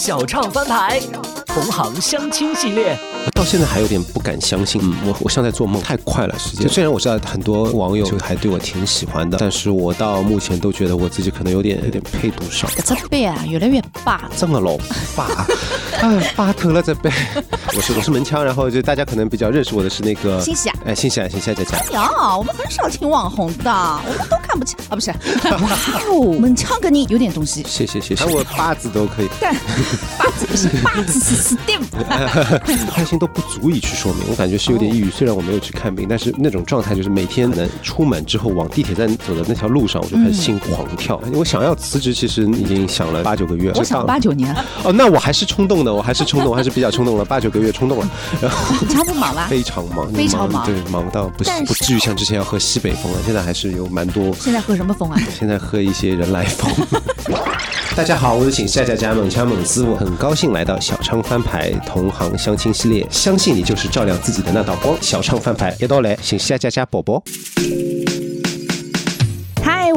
小唱翻牌，同行相亲系列。到现在还有点不敢相信，嗯，我我像在做梦，太快了时间。虽然我知道很多网友就还对我挺喜欢的，但是我到目前都觉得我自己可能有点有点配不上。这背啊，越来越霸，这么老霸，哎，霸头了这背。我是我是门腔，然后就大家可能比较认识我的是那个新喜啊，哎，新喜啊，新喜啊，佳佳。呀，我们很少听网红的，我们都看不起 啊，不是？哇哦，门腔跟你有点东西。谢谢谢谢，喊我八字都可以。但八字不是八字是 Steve。开心都不足以去说明，我感觉是有点抑郁。虽然我没有去看病，但是那种状态就是每天可能出门之后往地铁站走的那条路上，我就开始心狂跳。我想要辞职，其实已经想了八九个月。我想八九年。哦，那我还是冲动的，我还是冲动，还是比较冲动了，八九个月冲动了。然后他不忙了？非常忙，非常忙，对，忙到不不至于像之前要喝西北风了。现在还是有蛮多。现在喝什么风啊？现在喝一些人来风。大家好，我是请夏夏家猛枪猛斯，我很高兴来到小昌翻牌同行相亲系列。相信你就是照亮自己的那道光。小昌翻牌，一道来，请夏家家宝宝。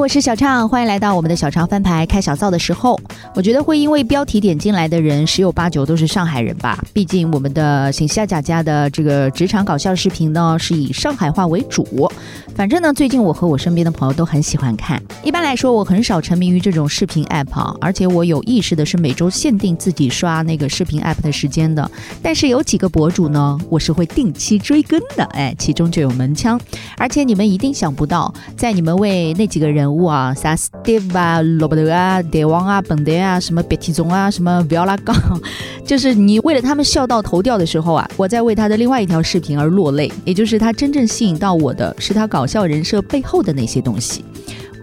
我是小畅，欢迎来到我们的小畅翻牌开小灶的时候。我觉得会因为标题点进来的人十有八九都是上海人吧，毕竟我们的请夏家家的这个职场搞笑视频呢是以上海话为主。反正呢，最近我和我身边的朋友都很喜欢看。一般来说，我很少沉迷于这种视频 app 啊，而且我有意识的是每周限定自己刷那个视频 app 的时间的。但是有几个博主呢，我是会定期追更的，哎，其中就有门腔。而且你们一定想不到，在你们为那几个人物啊，啥 Steve 啊、罗伯特啊、德王啊、本德啊、什么鼻涕虫啊、什么不要拉杠，就是你为了他们笑到头掉的时候啊，我在为他的另外一条视频而落泪。也就是他真正吸引到我的是他。搞笑人设背后的那些东西。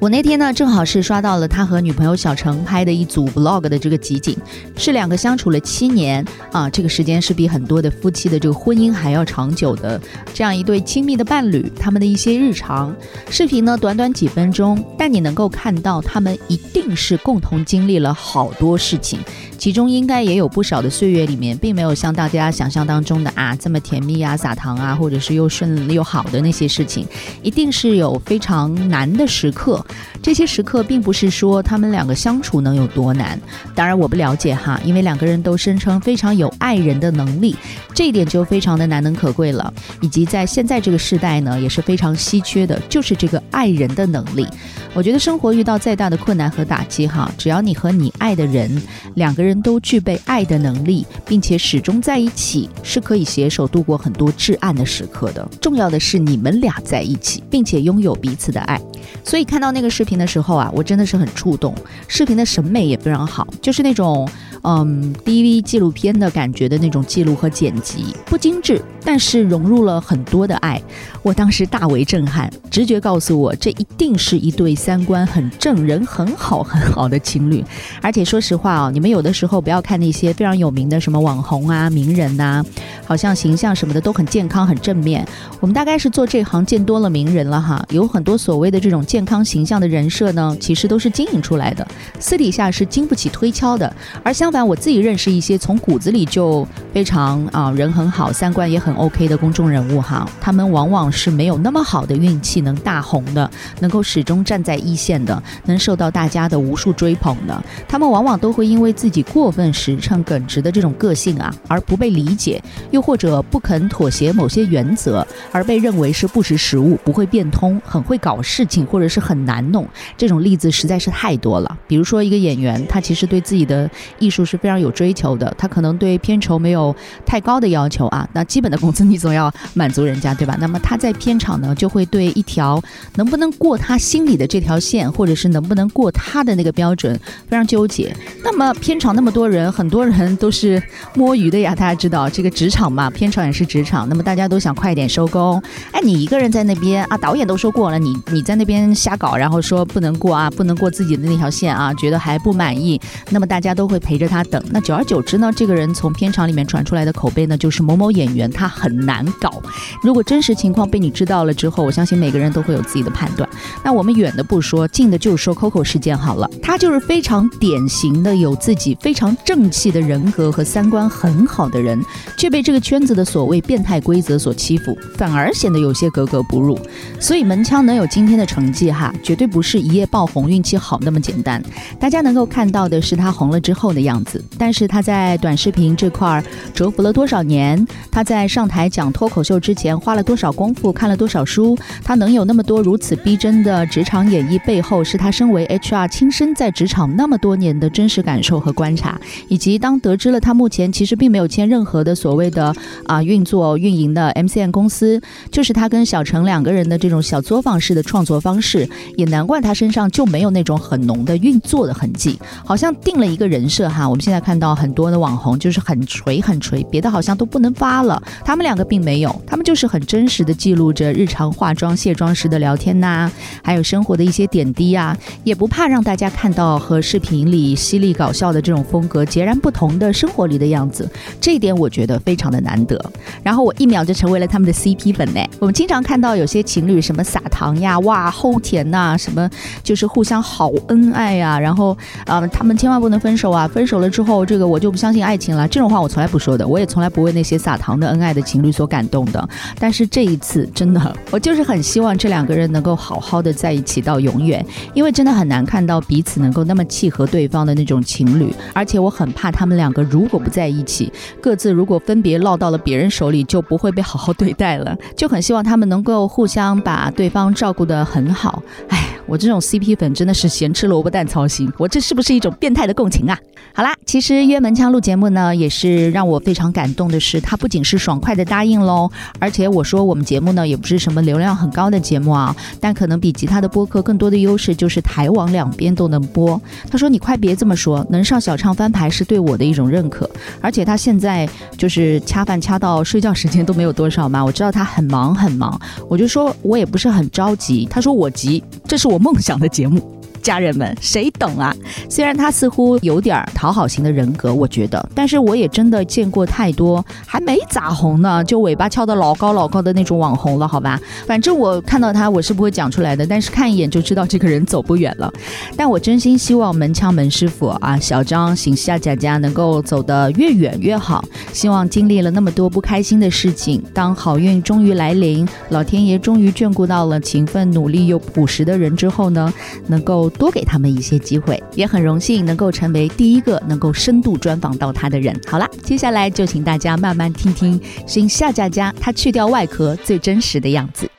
我那天呢，正好是刷到了他和女朋友小程拍的一组 vlog 的这个集锦，是两个相处了七年啊，这个时间是比很多的夫妻的这个婚姻还要长久的这样一对亲密的伴侣，他们的一些日常视频呢，短短几分钟，但你能够看到他们一定是共同经历了好多事情。其中应该也有不少的岁月里面，并没有像大家想象当中的啊这么甜蜜啊撒糖啊，或者是又顺又好的那些事情，一定是有非常难的时刻。这些时刻并不是说他们两个相处能有多难，当然我不了解哈，因为两个人都声称非常有爱人的能力，这一点就非常的难能可贵了。以及在现在这个时代呢，也是非常稀缺的，就是这个爱人的能力。我觉得生活遇到再大的困难和打击哈，只要你和你爱的人两个人。都具备爱的能力，并且始终在一起，是可以携手度过很多至暗的时刻的。重要的是你们俩在一起，并且拥有彼此的爱。所以看到那个视频的时候啊，我真的是很触动。视频的审美也非常好，就是那种。嗯，DV 纪录片的感觉的那种记录和剪辑不精致，但是融入了很多的爱。我当时大为震撼，直觉告诉我，这一定是一对三观很正、人很好、很好的情侣。而且说实话哦，你们有的时候不要看那些非常有名的什么网红啊、名人呐，好像形象什么的都很健康、很正面。我们大概是做这行见多了名人了哈，有很多所谓的这种健康形象这样的人设呢，其实都是经营出来的，私底下是经不起推敲的。而相反，我自己认识一些从骨子里就非常啊人很好、三观也很 OK 的公众人物哈，他们往往是没有那么好的运气能大红的，能够始终站在一线的，能受到大家的无数追捧的。他们往往都会因为自己过分实诚耿直的这种个性啊，而不被理解，又或者不肯妥协某些原则，而被认为是不识时务、不会变通、很会搞事情，或者是很难弄。这种例子实在是太多了。比如说一个演员，他其实对自己的艺术。是非常有追求的，他可能对片酬没有太高的要求啊，那基本的工资你总要满足人家，对吧？那么他在片场呢，就会对一条能不能过他心里的这条线，或者是能不能过他的那个标准，非常纠结。那么片场那么多人，很多人都是摸鱼的呀，大家知道这个职场嘛，片场也是职场，那么大家都想快点收工。哎，你一个人在那边啊，导演都说过了，你你在那边瞎搞，然后然后说不能过啊，不能过自己的那条线啊，觉得还不满意，那么大家都会陪着。他等那久而久之呢，这个人从片场里面传出来的口碑呢，就是某某演员他很难搞。如果真实情况被你知道了之后，我相信每个人都会有自己的判断。那我们远的不说，近的就说 Coco 事件好了，他就是非常典型的有自己非常正气的人格和三观很好的人，却被这个圈子的所谓变态规则所欺负，反而显得有些格格不入。所以门腔能有今天的成绩哈，绝对不是一夜爆红、运气好那么简单。大家能够看到的是他红了之后的样子，但是他在短视频这块儿蛰伏了多少年？他在上台讲脱口秀之前花了多少功夫？看了多少书？他能有那么多如此逼真的职场演绎，背后是他身为 HR 亲身在职场那么多年的真实感受和观察，以及当得知了他目前其实并没有签任何的所谓的啊运作运营的 MCN 公司，就是他跟小陈两个人的这种小作坊式的创作方式，也难怪他身上就没有那种很浓的运作的痕迹，好像定了一个人设哈。我们现在看到很多的网红就是很锤很锤，别的好像都不能发了，他们两个并没有，他们就是很真实的记录着日常化妆卸妆时的聊天呐、还有生活的一些点滴啊，也不怕让大家看到和视频里犀利搞笑的这种风格截然不同的生活里的样子，这一点我觉得非常的难得。然后我一秒就成为了他们的 CP 粉呢。我们经常看到有些情侣什么撒糖呀，哇齁甜呐、什么就是互相好。恩爱呀、然后啊、他们千万不能分手啊，分手了之后这个我就不相信爱情了，这种话我从来不说的，我也从来不为那些撒糖的恩爱的情侣所感动的。但是这一次真的，我就是很希望这两个人能够好。好。的在一起到永远，因为真的很难看到彼此能够那么契合对方的那种情侣，而且我很怕他们两个如果不在一起，各自如果分别落到了别人手里，就不会被好。好。对待了。就很希望他们能够互相把对方照顾得很好。哎，我这种 CP 粉真的是咸吃萝卜淡操心，我这是不是一种变态的共情啊？好啦，其实约门腔录节目呢，也是让我非常感动的是，他不仅是爽快的答应喽，而且我说我们节目呢也不是什么流量很高的节目啊，但可能比其他的播客更多的优势就是台网两边都能播。他说你快别这么说，能上小唱翻牌是对我的一种认可，而且他现在就是掐饭掐到睡觉时间都没有多少嘛，我知道他很忙很忙，我就说我也不是很着急，他说我急，这是我梦想的节目。家人们，谁懂啊？虽然他似乎有点讨好型的人格，我觉得，但是我也真的见过太多还没咋红呢，就尾巴翘得老高老高的那种网红了，好吧？反正我看到他，我是不会讲出来的，但是看一眼就知道这个人走不远了。但我真心希望门腔门师傅啊，小张、行夏佳佳能够走得越远越好。希望经历了那么多不开心的事情，当好运终于来临，老天爷终于眷顾到了勤奋努力又朴实的人之后呢，能够多给他们一些机会，也很荣幸能够成为第一个能够深度专访到他的人。好了，接下来就请大家慢慢听听新夏佳佳她去掉外壳最真实的样子。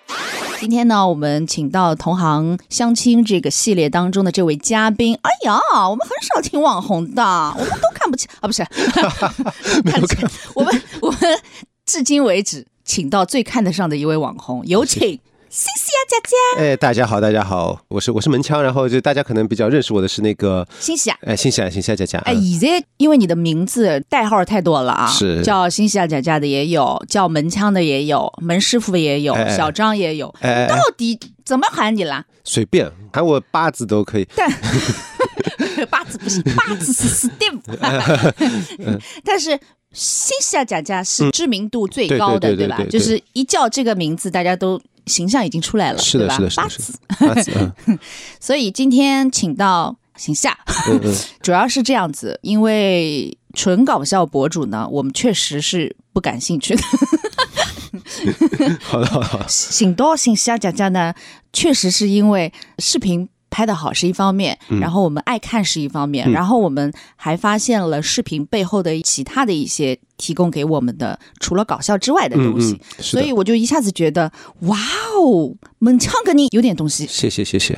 今天呢，我们请到同行相亲这个系列当中的这位嘉宾。哎呀，我们很少听网红的，我们都看不起啊，不是，看不起我们我们至今为止请到最看得上的一位网红，有请西西亚佳佳。哎，大家好，大家好，我是我是门腔，然后就大家可能比较认识我的是那个，新西亚。哎，新西亚新西亚佳佳，哎，现在因为你的名字代号太多了啊，是叫新西亚佳佳的也有，叫门腔的也有，门师傅也有，哎哎小张也有，哎哎到哎，底怎么喊你啦？随便喊我八字都可以，但 八字不行，八字是 Steve，但是。新西亚佳佳是知名度最高的，对对对吧？就是一叫这个名字，大家都形象已经出来了，是的，是的，是八的，是字的，所以今天请到新夏，嗯嗯，主要是这样子，因为纯搞笑博主呢，我们确实是不感兴趣的。好的，好的，好的，醒多醒夏佳佳呢，确实是因为视频。拍的好是一方面，然后我们爱看是一方面，嗯。然后我们还发现了视频背后的其他的一些提供给我们的除了搞笑之外的嗯东西，所以，我就一下子觉得，哇哦，门腔跟你有点东西，谢谢谢谢，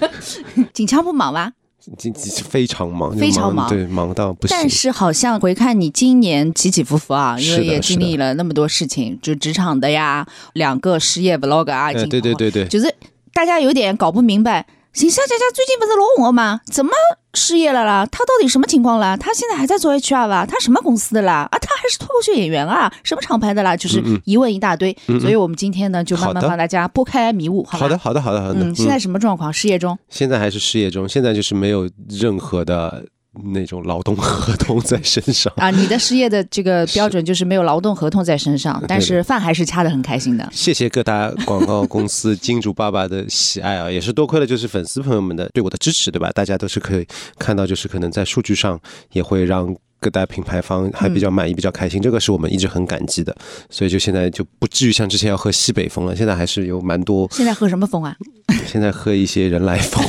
紧腔不忙吧？今今非常忙，非常忙。对，忙到不行。但，是好像回看你今年起起伏伏啊，因为也经历了那么多事情，就职场的呀，两个失业 vlog 啊，对对对对，就是大家有点搞不明白，行夏佳佳最近不是老红吗？怎么失业了啦？她到底什么情况啦？她现在还在做 HR 吧？她什么公司的啦？啊，她还是脱口秀演员啊？什么厂牌的啦？就是疑问一大堆。嗯嗯所以我们今天呢，就慢慢帮大家拨开迷雾？好的，好的，好的，好的，嗯，现在什么状况？失业中？现在还是失业中，现在就是没有任何的那种劳动合同在身上。啊，你的失业的这个标准就是没有劳动合同在身上，但是饭还是掐得很开心的。谢谢各大广告公司金主爸爸的喜爱啊，也是多亏了就是粉丝朋友们的对我的支持，对吧？大家都是可以看到，就是可能在数据上也会让各大品牌方还比较满意、比较开心，这个是我们一直很感激的。所以就现在就不至于像之前要喝西北风了，现在还是有蛮多。现在喝什么风啊？现在喝一些人来风。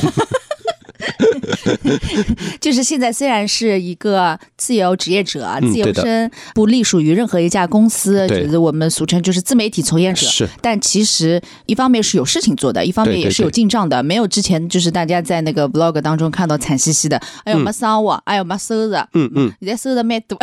就是现在虽然是一个自由职业者、嗯自由身，不隶属于任何一家公司，就是我们俗称就是自媒体从业者。是但其实一方面是有事情做的，一方面也是有进账的，没有之前就是大家在那个 vlog 当中看到惨兮兮的，哎呦没生活，哎呦没收入，嗯嗯，现在收入蛮多。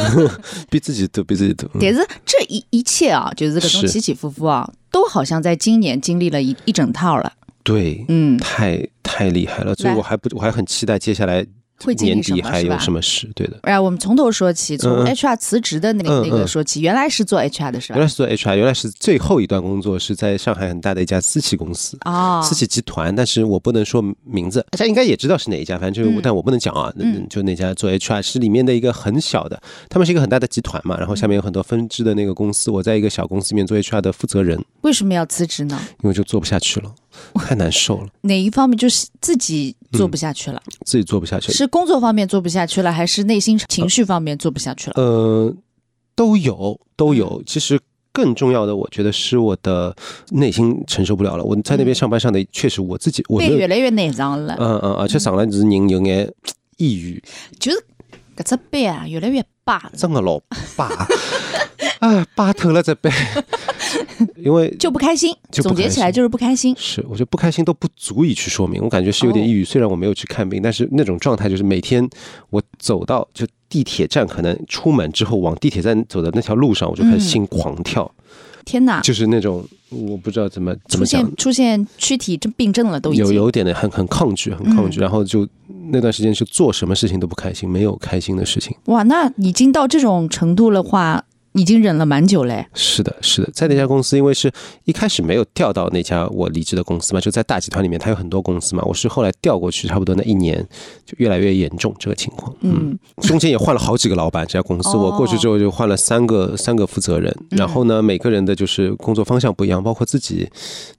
比自己多，比自己多。嗯但是这一一切啊，就是各种是起起伏伏啊，都好像在今年经历了一一整套了。对，嗯，太太厉害了，所以我还不我还很期待接下来会经历年底还有什么事。对的，然后我们从头说起，从 HR 辞职的那个、嗯那个嗯说起，原来是做 HR 的是吧原来？是做 HR，原来是最后一段工作是在上海很大的一家私企公司。哦，私企集团，但是我不能说名字，大家应该也知道是哪一家，反正就是，嗯但我不能讲啊。嗯就那家做 HR 是里面的一个很小的，他们是一个很大的集团嘛，然后下面有很多分支的那个公司，我在一个小公司里面做 HR 的负责人，为什么要辞职呢？因为就做不下去了，太难受了，哪一方面就是自己做不下去了？自己做不下去。是工作方面做不下去了，还是内心情绪方面做不下去了？呃，都有都嗯有。其实更重要的，我觉得是我的内心承受不了了。我在那边上班上的，确实我自己我，背越来越难上了，嗯嗯，而且上来就是人有眼抑郁，就是搿只背啊越来越霸了，真的老巴啊，巴 透了这背，因为就不开心。总结起来就是不开心。是，我觉得不开心都不足以去说明，我感觉是有点哦抑郁。虽然我没有去看病，但是那种状态就是每天我走到就地铁站，可能出门之后往地铁站走的那条路上，我就开始嗯心狂跳，天哪，就是那种我不知道怎么怎出么讲现，出现躯体症病症了，都已有经有一点的很很抗拒，很抗拒，嗯然后就那段时间是做什么事情都不开心，没有开心的事情。哇，那已经到这种程度的话，已经忍了蛮久嘞。是的，是的，在那家公司，因为是一开始没有调到那家我离职的公司嘛，就在大集团里面，它有很多公司嘛，我是后来调过去，差不多那一年就越来越严重这个情况。嗯，中间也换了好几个老板，这家公司哦。我过去之后就换了三个三个负责人，嗯。然后呢，每个人的就是工作方向不一样，包括自己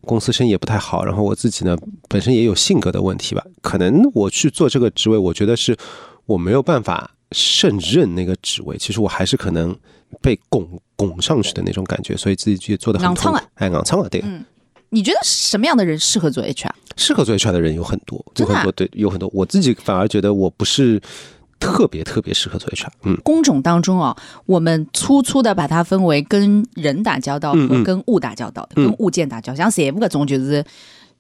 公司生意也不太好，然后我自己呢本身也有性格的问题吧，可能我去做这个职位，我觉得是我没有办法胜任那个职位，其实我还是可能被拱拱上去的那种感觉，所以自己就做的很痛苦，哎，硬撑啊，对。嗯你觉得什么样的人适合做 HR？适合做 HR 的人有很多，有很多，对，有很多。我自己反而觉得我不是特别特别适合做 HR，嗯，工种当中啊，我们粗粗的把它分为跟人打交道和跟物打交道的，嗯跟物件打交道。像财务搿种就是。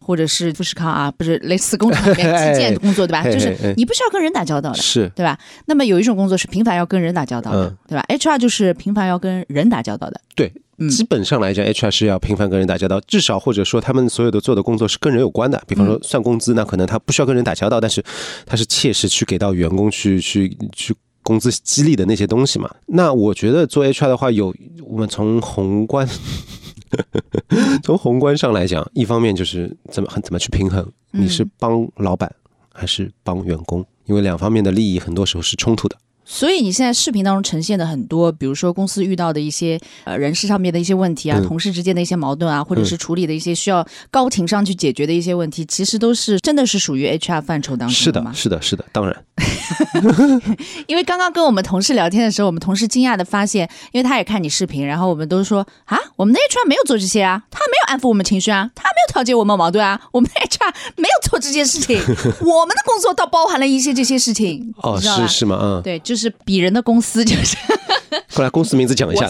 或者是富士康啊，不是类似工厂里面基建工作 对吧？就是你不需要跟人打交道的，是，对吧？那么有一种工作是频繁要跟人打交道的，嗯对吧？HR 就是频繁要跟人打交道的，对，嗯基本上来讲，HR 是要频繁跟人打交道，至少或者说他们所有的做的工作是跟人有关的。比方嗯说算工资，那可能他不需要跟人打交道，但是他是切实去给到员工去去去工资激励的那些东西嘛。那我觉得做 HR 的话，有我们从宏观。从宏观上来讲，一方面就是怎么怎么去平衡，嗯你是帮老板还是帮员工？因为两方面的利益很多时候是冲突的。所以你现在视频当中呈现的很多，比如说公司遇到的一些呃人事上面的一些问题啊，嗯。同事之间的一些矛盾啊，或者是处理的一些需要高情商去解决的一些问题，其实都是真的是属于 HR 范畴当是中吗，？的是的，是的，当然，因为刚刚跟我们同事聊天的时候，我们同事惊讶的发现，因为他也看你视频，然后我们都说啊，我们的 HR 没有做这些啊，他没有安抚我们情绪啊，他没有调节我们矛盾啊，我们的 HR 没有做这件事情，我们的工作倒包含了一些这些事情，哦，是是吗？嗯，对，就是比人的公司就是。过来公司名字讲一下。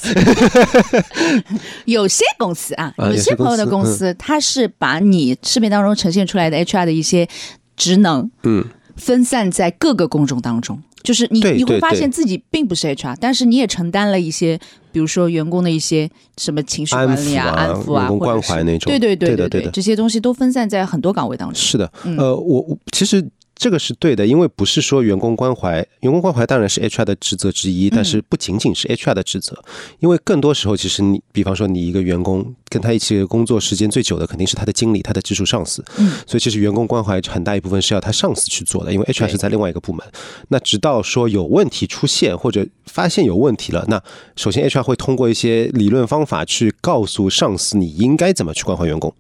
有些公司啊，啊有些朋友的公司他是把你视频当中呈现出来的 HR 的一些职能嗯，分散在各个工种当中。就是你你会发现自己并不是 HR，但是你也承担了一些，比如说员工的一些什么情绪管理啊、安抚啊，关怀那种对对对对的对这些东西都分散在很多岗位当中。是的，嗯呃，我我其实这个是对的，因为不是说员工关怀，员工关怀当然是 HR 的职责之一，但嗯是不仅仅是 HR 的职责，因为更多时候其实你，比方说你一个员工跟他一起工作时间最久的肯定是他的经理，他的直属上司，嗯，所以其实员工关怀很大一部分是要他上司去做的，因为 HR 是在另外一个部门。那直到说有问题出现或者发现有问题了，那首先 HR 会通过一些理论方法去告诉上司你应该怎么去关怀员工。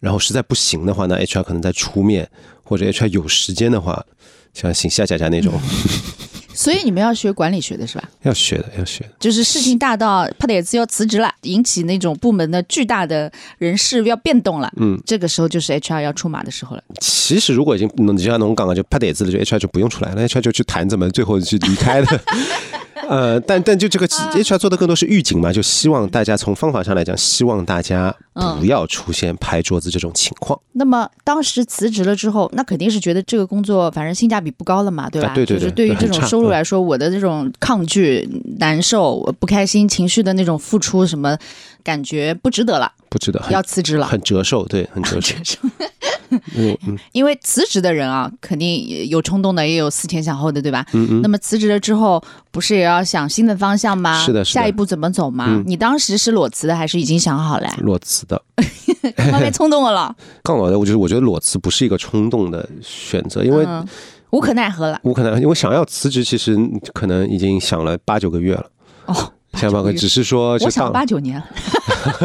然后实在不行的话，那 HR 可能再出面，或者 HR 有时间的话，像请夏佳佳那种，所以你们要学管理学的是吧？要学的，要学的。就是事情大到帕德兹要辞职了，引起那种部门的巨大的人事要变动了，嗯，这个时候就是 HR 要出马的时候了。其实如果已经你像侬讲的就拍点子了，就 HR 就不用出来了，HR 就去谈怎么最后去离开的。呃，但但就这个 HR 做的更多是预警嘛，就希望大家从方法上来讲，希望大家不要出现拍桌子这种情况。那么当时辞职了之后，那肯定是觉得这个工作反正性价比不高了嘛，对吧？对对对就是对于这种收入来说，我的这种抗拒、难受、不开心情绪的那种付出，什么感觉不值得了，不值得，要辞职了。很折寿，对，很折寿。嗯嗯 因为辞职的人啊，肯定有冲动的，也有思前想后的，对吧？嗯嗯，那么辞职了之后，不是也要想新的方向吗？是的是的下一步怎么走吗？嗯你当时是裸辞的，还是已经想好了？裸辞的。刚刚被冲动了，杠老的，我就是我觉得裸辞不是一个冲动的选择，因为嗯无可奈何了。无可奈何因为想要辞职，其实可能已经想了八九个月了。哦，想八个，只是说就我想当八九年了，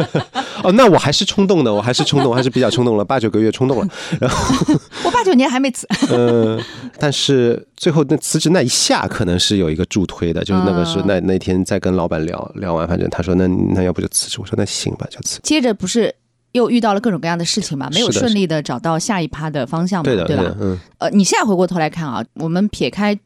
哦，那我还是冲动的，我还是冲动，我还是比较冲动了，八九个月冲动了。然后我八九年还没辞。嗯，但是最后那辞职那一下，可能是有一个助推的，就是那个是嗯那那天在跟老板聊聊完，反正他说那那要不就辞职，我说那行吧，就辞。接着不是又遇到了各种各样的事情嘛，没有顺利的找到下一趴的方向嘛，对的，吧的？，嗯呃，你现在回过头来看啊，我们撇开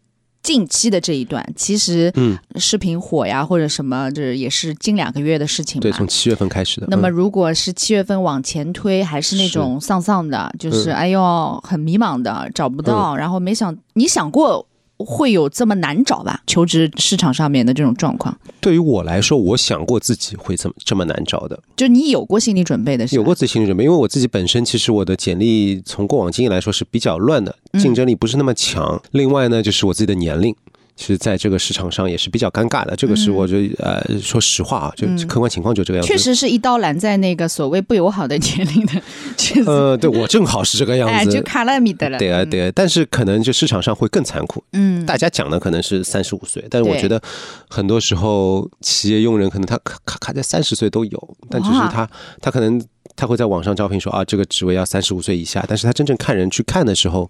近期的这一段，其实嗯，视频火呀或者什么，这也是近两个月的事情对，从。七月份开始的。那么嗯如果是七月份往前推，还是那种丧丧的，就是嗯哎呦很迷茫的，找不到，然后没想你想过会有这么难找吧？求职市场上面的这种状况，对于我来说，我想过自己会这么这么难找的，就你有过心理准备的是？有过自己心理准备，因为我自己本身其实我的简历从过往经验来说是比较乱的，嗯竞争力不是那么强。另外呢，就是我自己的年龄。其实，在这个市场上也是比较尴尬的，这个是嗯我觉得，呃，说实话啊，就嗯客观情况就这个样子。确，实是一刀拦在那个所谓不友好的年龄的，确实，呃，对我正好是这个样哎，子。就卡了米的了。对啊，对啊，但是可能就市场上会更残酷。嗯，大家讲的可能是三十五岁，但是我觉得很多时候企业用人可能他卡卡卡在三十岁都有，但只是他他可能他会在网上招聘说啊这个职位要三十五岁以下，但是他真正看人去看的时候，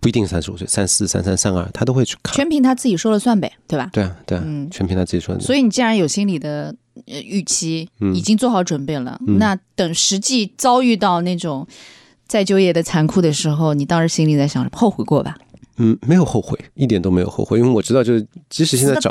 不一定三十五岁，三四、三三、三二，他都会去看。全凭他自己说了算呗，对吧？对啊，对啊，嗯全凭他自己说了算。所以你既然有心理的呃预期，嗯已经做好准备了，嗯那等实际遭遇到那种再就业的残酷的时候，你当时心里在想什么后悔过吧？嗯，没有后悔，一点都没有后悔，因为我知道，就是即使现在找，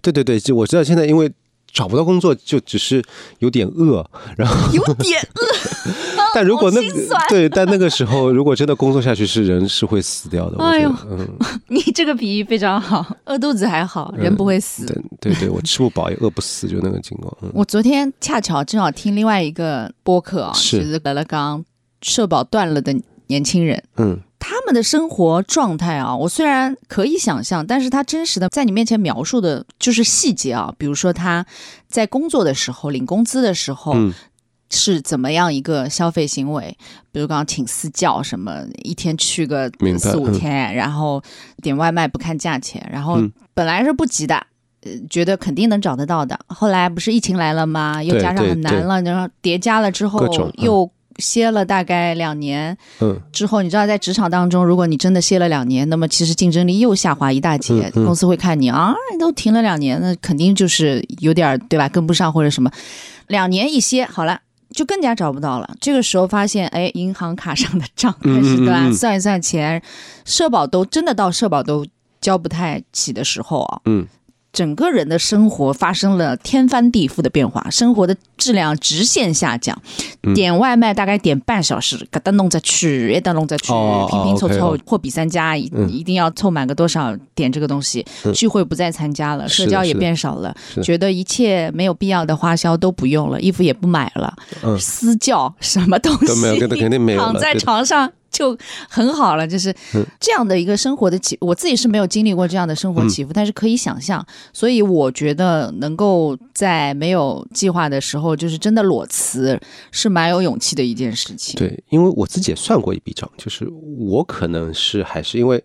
对对对，就我知道现在因为找不到工作，就只是有点饿，然后有点饿 但如果那 对，但那个时候如果真的工作下去，是人是会死掉的。我哎呦嗯，你这个比喻非常好，饿肚子还好，人不会死。对对对，我吃不饱也饿不死，就那个情况。嗯，我昨天恰巧正好听另外一个播客啊，是就是俄勒刚社保断了的年轻人。嗯他们的生活状态啊，我虽然可以想象，但是他真实的在你面前描述的就是细节啊，比如说他在工作的时候领工资的时候。嗯是怎么样一个消费行为？比如刚刚请私教什么，一天去个四五嗯天，然后点外卖不看价钱，然后嗯本来是不急的，呃，觉得肯定能找得到的。后来不是疫情来了吗？又加上很难了，然后叠加了之后嗯又歇了大概两年。嗯之后，你知道，在职场当中，如果你真的歇了两年，那么其实竞争力又下滑一大截。嗯嗯公司会看你啊，你都停了两年，那肯定就是有点儿对吧，跟不上或者什么。两年一歇，好了。就更加找不到了。这个时候发现，哎，银行卡上的账开始对吧？嗯嗯嗯嗯算一算钱，社保都真的到社保都交不太起的时候啊，嗯，整个人的生活发生了天翻地覆的变化，生活的质量直线下降。嗯点外卖大概点半小时，给它弄着去，也得弄着去，哦拼拼凑凑货比三家，一嗯一定要凑满个多少点这个东西。嗯聚会不再参加了，社交也变少了，觉得一切没有必要的花销都不用了，衣服也不买了，嗯私教什么东西都没有，肯定没有了。躺在床上就很好了，就是嗯。这样的一个生活的起，我自己是没有经历过这样的生活起伏，但是可以想象，所以我觉得能够在没有计划的时候，就是真的裸辞，是蛮有勇气的一件事情。对，因为我自己也算过一笔账，就是我可能是还是因为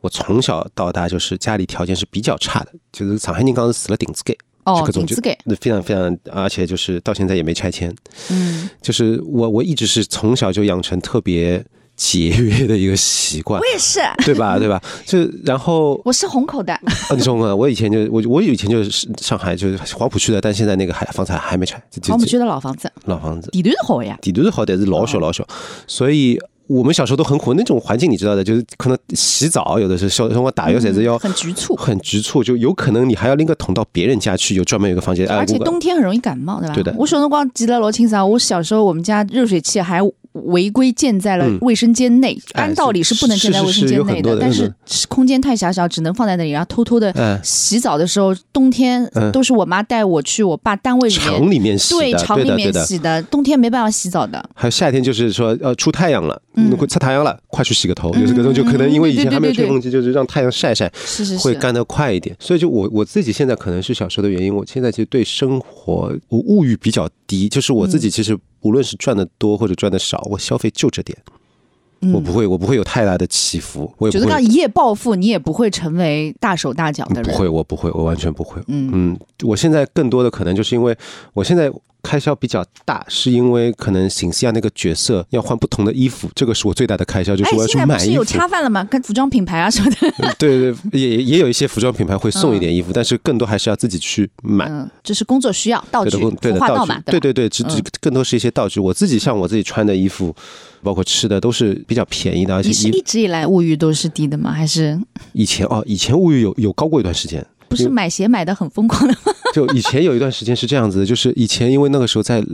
我从小到大就是家里条件是比较差的，就是上海人讲是死了顶子给，哦顶子给，那非常非常，而且就是到现在也没拆迁，嗯。就是我我一直是从小就养成特别节约的一个习惯我，也是，对吧？对吧？就然后我是虹口的，啊，你说我，我以前就我我以前就是上海就是黄浦区的，但现在那个还房产还还没拆，黄浦区的老房子，老房子，地段是好呀。地段是好，但是老哦小老小，所以。我们小时候都很苦，那种环境你知道的，就是可能洗澡有的是小辰光打浴才是要嗯很局促，很局促，就有可能你还要拎个桶到别人家去，有专门有个房间，哎而且冬天很容易感冒，对吧？对的我小辰光记得老清爽，我小时候我们家热水器还违规建在了嗯卫生间内，哎按道理是不能建在卫生间内的但嗯是空间太狭小，只能放在那里，然后偷偷的嗯洗澡的时候，冬天嗯都是我妈带我去我爸单位里面。厂里面洗的，对，厂里。面洗的，冬天没办法洗澡的。还有夏天就是说呃出太阳了，出太阳了，快去洗个头，有这个东西就可能因为以前还没有吹风机，就是让太阳晒晒，是是是，会干得快一点。所以就我我自己现在可能是小时候的原因，我现在其实对生活我物欲比较低，就是我自己其实无论是赚的多或者赚的少，我消费就这点，我不会我不会有太大的起伏，我。觉得刚一夜暴富，你也不会成为大手大脚的人。不会，我不会，我完全不会。嗯嗯，我现在更多的可能就是因为我现在开销比较大，是因为可能邢西亚那个角色要换不同的衣服，这个是我最大的开销，就是我要，去买衣服。恰饭了吗？跟服装品牌啊什么的。对对，也也有一些服装品牌会送一点衣服，但是更多还是要自己去买。嗯，这是工作需要，道具对的，道具对对对，只只嗯更多是一些道具。我自己像我自己穿的衣服，包括吃的，都是比较便宜的，而且你一直以来物欲都是低的吗？还是以前哦，以前物欲有有高过一段时间，不是买鞋买的很疯狂的吗？就以前有一段时间是这样子的，就是以前因为那个时候在呃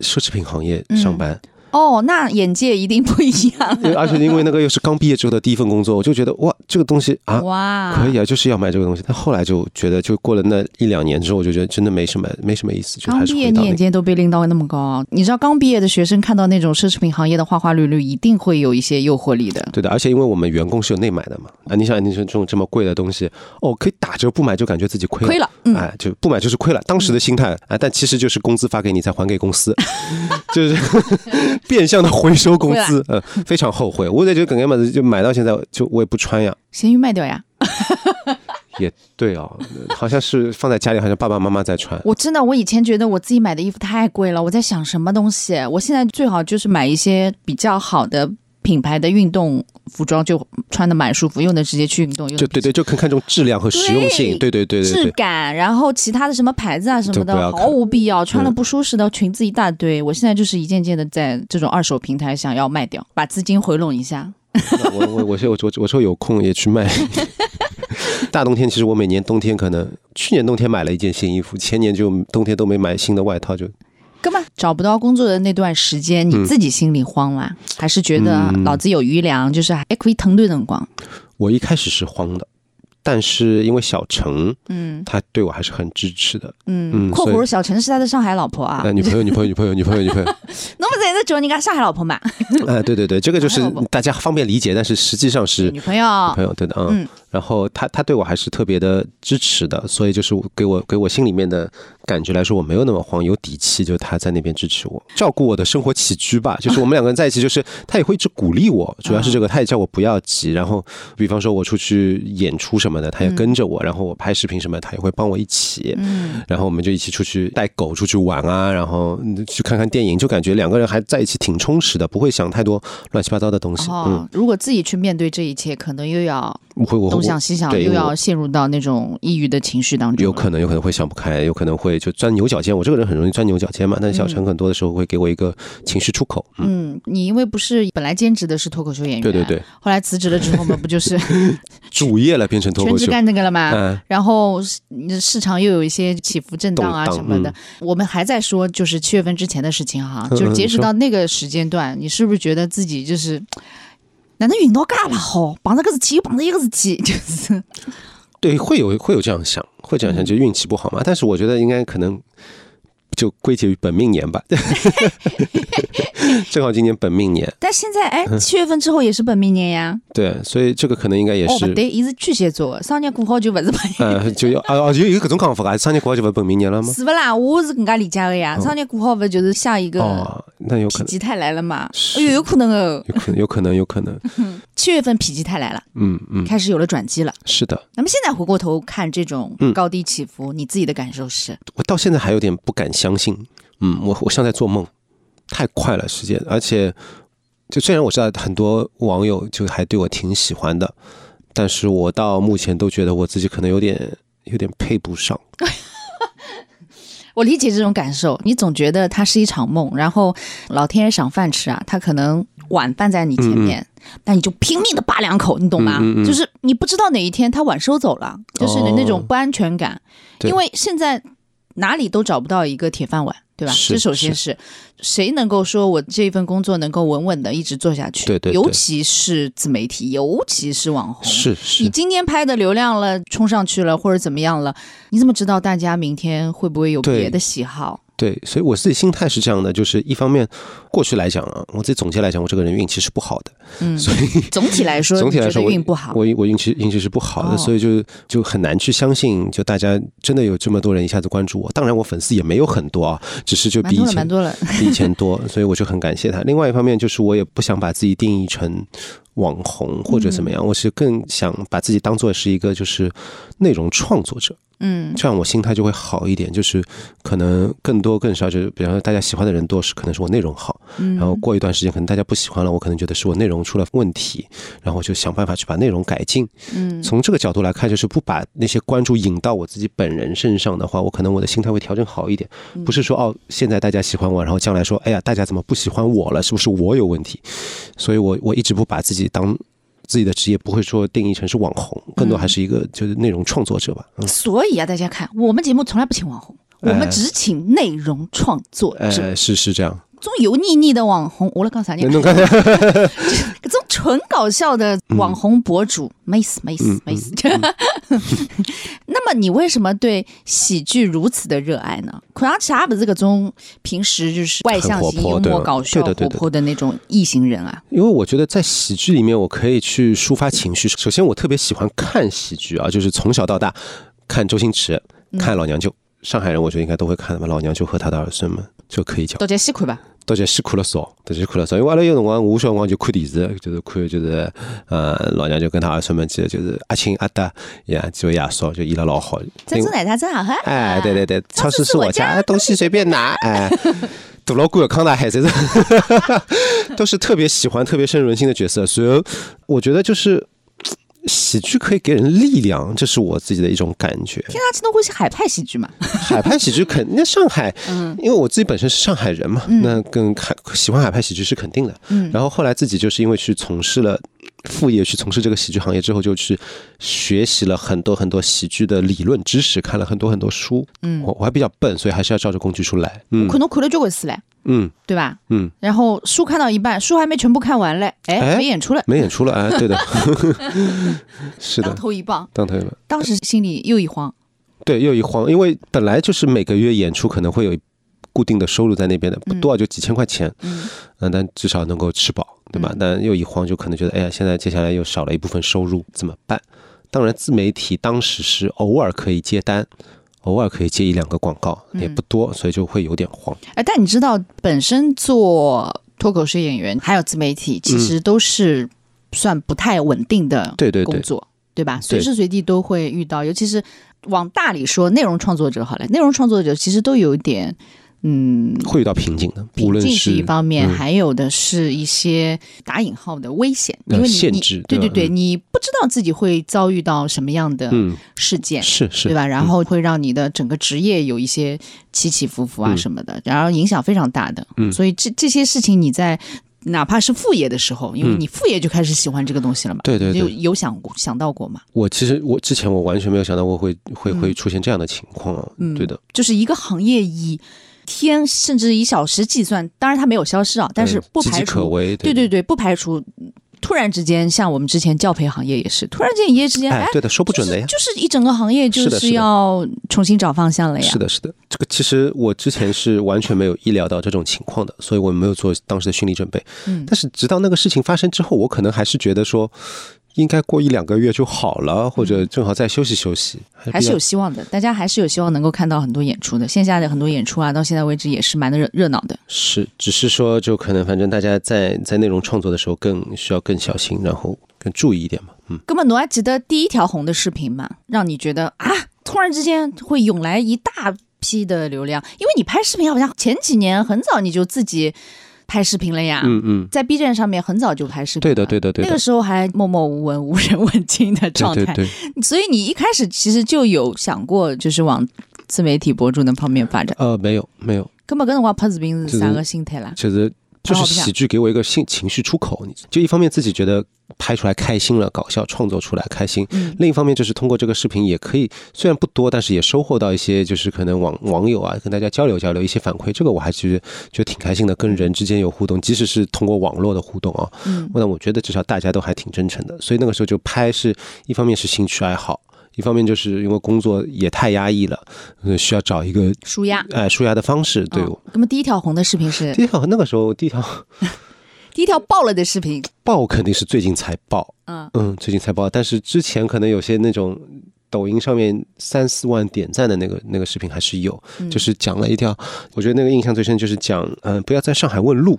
奢侈品行业上班，哦，那眼界一定不一样对 而且因为那个又是刚毕业之后的第一份工作，我就觉得哇，这个东西啊。哇！可以啊，就是要买这个东西。但后来就觉得，就过了那一两年之后，我就觉得真的没什么，没什么意思，就还是刚毕业。你眼界都被拎到那么高，你知道刚毕业的学生看到那种奢侈品行业的花花绿绿，一定会有一些诱惑力的。对的，而且因为我们员工是有内买的嘛，啊，你想，你说这种这么贵的东西，哦，可以打折不买就感觉自己亏了，亏了，嗯，哎，就不买就是亏了，当时的心态，哎，但其实就是工资发给你再还给公司，就是 变相的回收工资，嗯，非常后悔。我也就感觉嘛，就买到现在就我也不穿呀，咸鱼卖掉呀！也对哦，好像是放在家里，好像爸爸妈妈在穿。我真的，我以前觉得我自己买的衣服太贵了，我在想什么东西？我现在最好就是买一些比较好的品牌的运动服装，就穿的蛮舒服，用的直接去运动，用就对对，就看看重质量和实用性，对对对对质对。感，然后其他的什么牌子啊什么的，毫无必要。穿了嗯不舒适的裙子一大堆，我现在就是一件件的在这种二手平台想要卖掉，把资金回笼一下。我我我说我我我说有空也去卖。大冬天，其实我每年冬天可能去年冬天买了一件新衣服，前年就冬天都没买新的外套，就根本找不到工作的那段时间，你自己心里慌吗？还是觉得嗯。老子有余粮，就是还可以腾对辰光？我一开始是慌的，但是因为小陈嗯。他对我还是很支持的，嗯，嗯括弧小陈是他的上海老婆啊，呃，女朋友女朋友女朋友女朋友女朋友，侬不是在找人家上海老婆嘛？哎，对对对，这个就是大家方便理解，但是实际上是女朋友，女朋友对的，嗯。嗯，然后他他对我还是特别的支持的，所以就是给我给我心里面的感觉来说，我没有那么慌，有底气，就是他在那边支持我，照顾我的生活起居吧，就是我们两个人在一起，就是他也会一直鼓励我，主要是这个，他也叫我不要急，然后比方说我出去演出什么的，他也跟着我，然后我拍视频什么，他也会帮我一起，嗯，然后我们就一起出去带狗出去玩啊，然后嗯去看看电影，就感觉两个人还在一起挺充实的，不会想太多乱七八糟的东西，嗯。哦，如果自己去面对这一切，可能又要我会我东想西想，又要陷入到那种抑郁的情绪当中。有可能，有可能会想不开，有可能会就钻牛角尖。我这个人很容易钻牛角尖嘛，但小陈很多的时候会给我一个情绪出口。嗯，嗯，你因为不是本来兼职的是脱口秀演员，对对，对，后来辞职了之后嘛，不就是 主业了变成脱全职口秀。干这个了吗？嗯，然后市场又有一些起伏震荡啊什么的，嗯我们还在说就是七月份之前的事情哈，嗯 就是截止到那个时间段，你是不是觉得自己就是？哪能运道介了好，碰着个事体又碰着一个事体，就是对，会有会有这样想，会这样想，就运气不好嘛。但是我觉得应该可能就归结于本命年吧，正好今年本命年，但现在哎，嗯七月份之后也是本命年呀。对，所以这个可能应该也是。对，伊是巨蟹座的，生日过好就不是本命年。呃，就要啊啊，就有各种讲法啊，三年过后就不 本命年了吗？是不啦？我是更加理解的呀。生日过好不就是下一个哦，那有可能，否极泰来了嘛？是哎呦，有可能哦。有可能，有可能，有可能。七月份否极泰来了，嗯嗯，开始有了转机了。是的，那么现在回过头看这种嗯高低起伏，你自己的感受是？我到现在还有点不敢相信。嗯，我我像在做梦，太快了时间，而且就虽然我知道很多网友就还对我挺喜欢的，但是我到目前都觉得我自己可能有点有点配不上。我理解这种感受，你总觉得它是一场梦，然后老天爷赏饭吃啊，他可能碗放在你前面，但你就拼命的扒两口，你懂吗？嗯嗯嗯就是你不知道哪一天他碗收走了，就是你那种不安全感，对因为现在哪里都找不到一个铁饭碗，对吧？这首先是谁能够说我这份工作能够稳稳的一直做下去？对对对尤其是自媒体，尤其是网红，是你，今天拍的流量了，冲上去了，或者怎么样了，你怎么知道大家明天会不会有别的喜好？对，所以我自己心态是这样的，就是一方面过去来讲啊，我自己总结来讲，我这个人运气是不好的，嗯，所以 总体来说，总体来说我运不好。我我运气运气是不好的，哦所以就就很难去相信，就大家真的有这么多人一下子关注我。当然，我粉丝也没有很多啊，只是就比以前蛮多了。比以前多，所以我就很感谢他。另外一方面就是我也不想把自己定义成网红或者怎么样，我是更想把自己当做是一个就是内容创作者，嗯这样我心态就会好一点。就是可能更多更少，就是比方说大家喜欢的人多是可能是我内容好，嗯，然后过一段时间可能大家不喜欢了，我可能觉得是我内容出了问题，然后我就想办法去把内容改进。嗯从这个角度来看，就是不把那些关注引到我自己本人身上的话，我可能我的心态会调整好一点，嗯不是说哦，现在大家喜欢我，然后将来说，哎呀，大家怎么不喜欢我了？是不是我有问题？所以我我一直不把自己当自己的职业，不会说定义成是网红，更多还是一个就是内容创作者吧。嗯，所以啊，大家看，我们节目从来不请网红，我们只请内容创作者。呃，是是这样。这种油腻腻的网红，我来讲啥呢？种纯搞笑的网红博主，没事没死嗯没事。那么你为什么对喜剧如此的热爱呢？可能其他不是个种平时就是外向型、幽默、搞笑、活泼的那种异型人啊。因为我觉得在喜剧里面，我可以去抒发情绪。首先，我特别喜欢看喜剧啊，就是从小到大看周星驰，看老娘舅。上海人我觉得应该都会看的吧，老娘舅和他的儿孙们就可以讲。大家先看吧？大家辛苦了少，到家辛苦了少。因为阿拉有辰光，我小辰光就看电视，就是看就是呃老娘就跟他儿孙们，去就是阿庆阿达呀，几位爷叔就演了老好。珍珠奶茶真好喝。哎，对对对，超市是我家，东西随便拿，哎。杜老倌、康大海，这是 都是特别喜欢、特别深入人心的角色。所以我觉得就是喜剧可以给人力量，这是我自己的一种感觉。天啊，这都会是海派喜剧嘛？海派喜剧肯，那上海，因为我自己本身是上海人嘛，那更海喜欢海派喜剧是肯定的。嗯然后后来自己就是因为去从事了副业，去从事这个喜剧行业之后，就去学习了很多很多喜剧的理论知识，看了很多很多书。嗯我我还比较笨，所以还是要照着工具书来。嗯可能看了交关书嘞，嗯对吧？嗯，然后书看到一半，书还没全部看完嘞，哎，哎没演出了，没演出了，哎，对的，是的当，头一棒，当头一棒。当时心里又一慌。对，又一慌，因为本来就是每个月演出可能会有固定的收入在那边的，不多啊，就几千块钱，嗯嗯，但至少能够吃饱，对吧？嗯但又一慌，就可能觉得，哎呀，现在接下来又少了一部分收入，怎么办？当然，自媒体当时是偶尔可以接单，偶尔可以接一两个广告，也嗯不多，所以就会有点慌。哎，但你知道，本身做脱口秀演员还有自媒体，其实都是算不太稳定的对对对工作，对吧？随时随地都会遇到，尤其是往大里说，内容创作者好了，内容创作者其实都有一点。嗯，会遇到瓶颈的，无论是一方面，嗯。还有的是一些打引号的危险，因呃为你你限制对对对，你不知道自己会遭遇到什么样的嗯，事件，是是，对吧？然嗯后会让你的整个职业有一些起起伏伏啊嗯。什么的，然后影响非常大的。嗯。所以这这些事情你在哪怕是副业的时候，因为嗯。你副业就开始喜欢这个东西了嘛，对对对。有想过想到过吗？我其实我之前我完全没有想到过会会会出现这样的情况啊，嗯对的，就是一个行业以天甚至以小时计算，当然它没有消失啊，但是不排除，可危，对对对，不排除突然之间，像我们之前教培行业也是，突然间一夜之间，哎，，哎对的，说不准的呀。就是一整个行业就是要重新找方向了呀。是的，是的，这个其实我之前是完全没有意料到这种情况的，所以我没有做当时的心理准备。嗯但是直到那个事情发生之后，我可能还是觉得说，应该过一两个月就好了，或者正好再休息休息，嗯还是有希望的，大家还是有希望能够看到很多演出的，线下的很多演出啊，到现在为止也是蛮的热热闹的。是，只是说就可能反正大家在在内容创作的时候更需要更小心，然后更注意一点嘛。嗯，哥们侬还记得第一条红的视频嘛？让你觉得啊，突然之间会涌来一大批的流量，因为你拍视频好像前几年很早你就自己拍视频了呀。嗯嗯，在 B 站上面很早就拍视频了，对的对的对的那个，时候还默默无闻、无人问津的状态。对对对，所以你一开始其实就有想过，就是往自媒体博主那方面发展。呃，没有没有，根本跟辰光拍视频是是啥个心态啦？其实就是喜剧给我一个性情绪出口，你就一方面自己觉得拍出来开心了，搞笑创作出来开心，嗯另一方面就是通过这个视频也可以，虽然不多，但是也收获到一些就是可能网网友啊跟大家交流交流一些反馈，这个我还是觉得挺开心的，跟人之间有互动，即使是通过网络的互动啊，嗯那我觉得至少大家都还挺真诚的，所以那个时候就拍是一方面是兴趣爱好。一方面就是因为工作也太压抑了，呃，需要找一个舒压。哎舒压的方式。对，嗯那么第一条红的视频是第一条那个时候第一条 第一条爆了的视频，爆肯定是最近才爆，嗯嗯，最近才爆，但是之前可能有些那种抖音上面三四万点赞的那个那个视频还是有，嗯就是讲了一条，我觉得那个印象最深就是讲，嗯、不要在上海问路。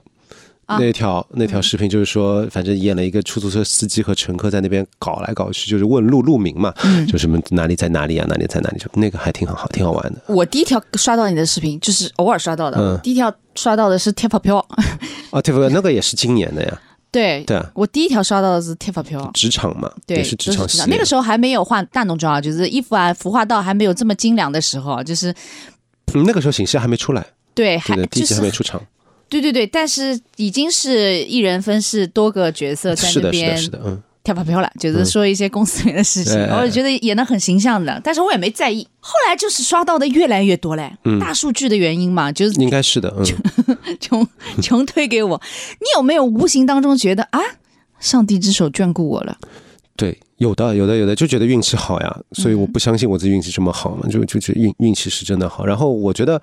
啊那条那条视频就是说，反正演了一个出租车司机和乘客在那边搞来搞去，就是问路路名嘛，嗯就什么哪里在哪里啊，哪里在哪里，就那个还挺好，挺好玩的。我第一条刷到你的视频，就是偶尔刷到的。嗯第一条刷到的是贴发票，哦，对不对？那个也是今年的呀，对，对啊，我第一条刷到的是贴发票。职场嘛，对，也是职场。那个时候还没有化大浓妆啊，就是衣服啊服化道还没有这么精良的时候，就是嗯，那个时候形象还没出来，对，还就是还没出场。对对对，但是已经是一人分饰多个角色在是的，是那边的，是的，嗯。跳发票了，就是说一些公司里面的事情，我觉得演的很形象的，但是我也没在意。后来就是刷到的越来越多嘞，嗯大数据的原因嘛，就是应该是的，嗯，穷穷推给我。你有没有无形当中觉得啊，上帝之手眷顾我了？对，有的，有的，有的，就觉得运气好呀，所以嗯我不相信我自己运气这么好嘛，就就觉得运运气是真的好。然后我觉得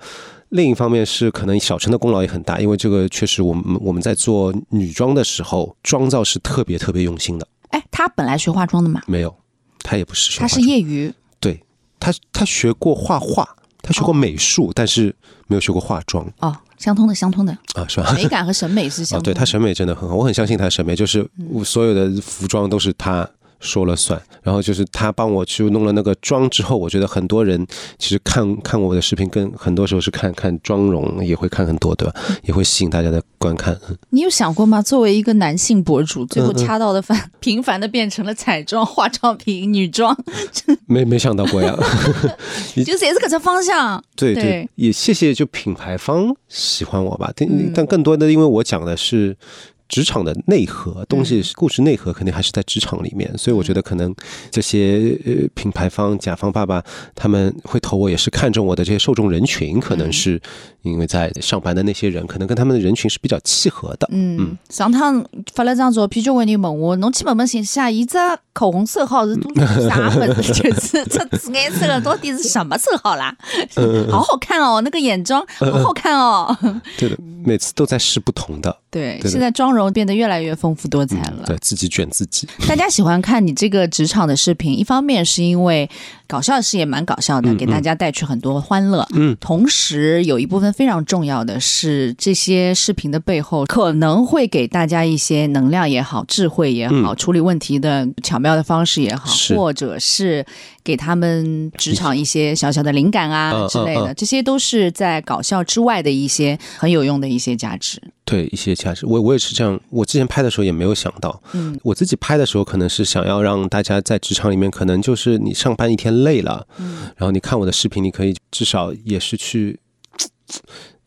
另一方面是可能小陈的功劳也很大，因为这个确实我们我们在做女装的时候，妆造是特别特别用心的。哎，他本来学化妆的吗，没有，他也不是学他是业余，对他他学过画画，他学过哦美术，但是没有学过化妆哦，相通的，相通的，啊，是吧？美感和审美是相哦，通的。对他审美真的很好，我很相信他的审美，就是嗯所有的服装都是他说了算。然后就是他帮我去弄了那个妆之后，我觉得很多人其实看看我的视频，跟很多时候是看看妆容，也会看很多，对吧？也会吸引大家的观看。嗯你有想过吗？作为一个男性博主，最后嗯嗯掐到的饭 频繁的变成了彩妆、化妆品、女装，没没想到过呀，就是也是个这方向。对对对，也谢谢就品牌方喜欢我吧，但嗯但更多的因为我讲的是。职场的内核东西，故事内核肯定还是在职场里面，所以我觉得可能这些呃品牌方、甲方爸爸他们会投我，也是看中我的这些受众人群，可能是因为在上班的那些人，可能跟他们的人群是比较契合的。嗯，上趟发了张照片，交关人问我，侬去问问信息啊，伊只口红色号是多啥么子？就 是这紫颜色的到底是什么色号啦？好好看哦，那个眼妆好好看哦。对的，每次都在试不同的，对，现在妆容变得越来越丰富多彩了。对自己卷自己。大家喜欢看你这个职场的视频，一方面是因为搞笑是也蛮搞笑的，给大家带去很多欢乐。嗯，同时有一部分非常重要的是，这些视频的背后可能会给大家一些能量也好、智慧也好、处理问题的巧妙的方式也好，或者是给他们职场一些小小的灵感啊嗯之类的，这些都是在搞笑之外的一些很有用的一些价值。对一些价值，我我也是这样。我之前拍的时候也没有想到，嗯，我自己拍的时候可能是想要让大家在职场里面，可能就是你上班一天累了，嗯，然后你看我的视频，你可以至少也是去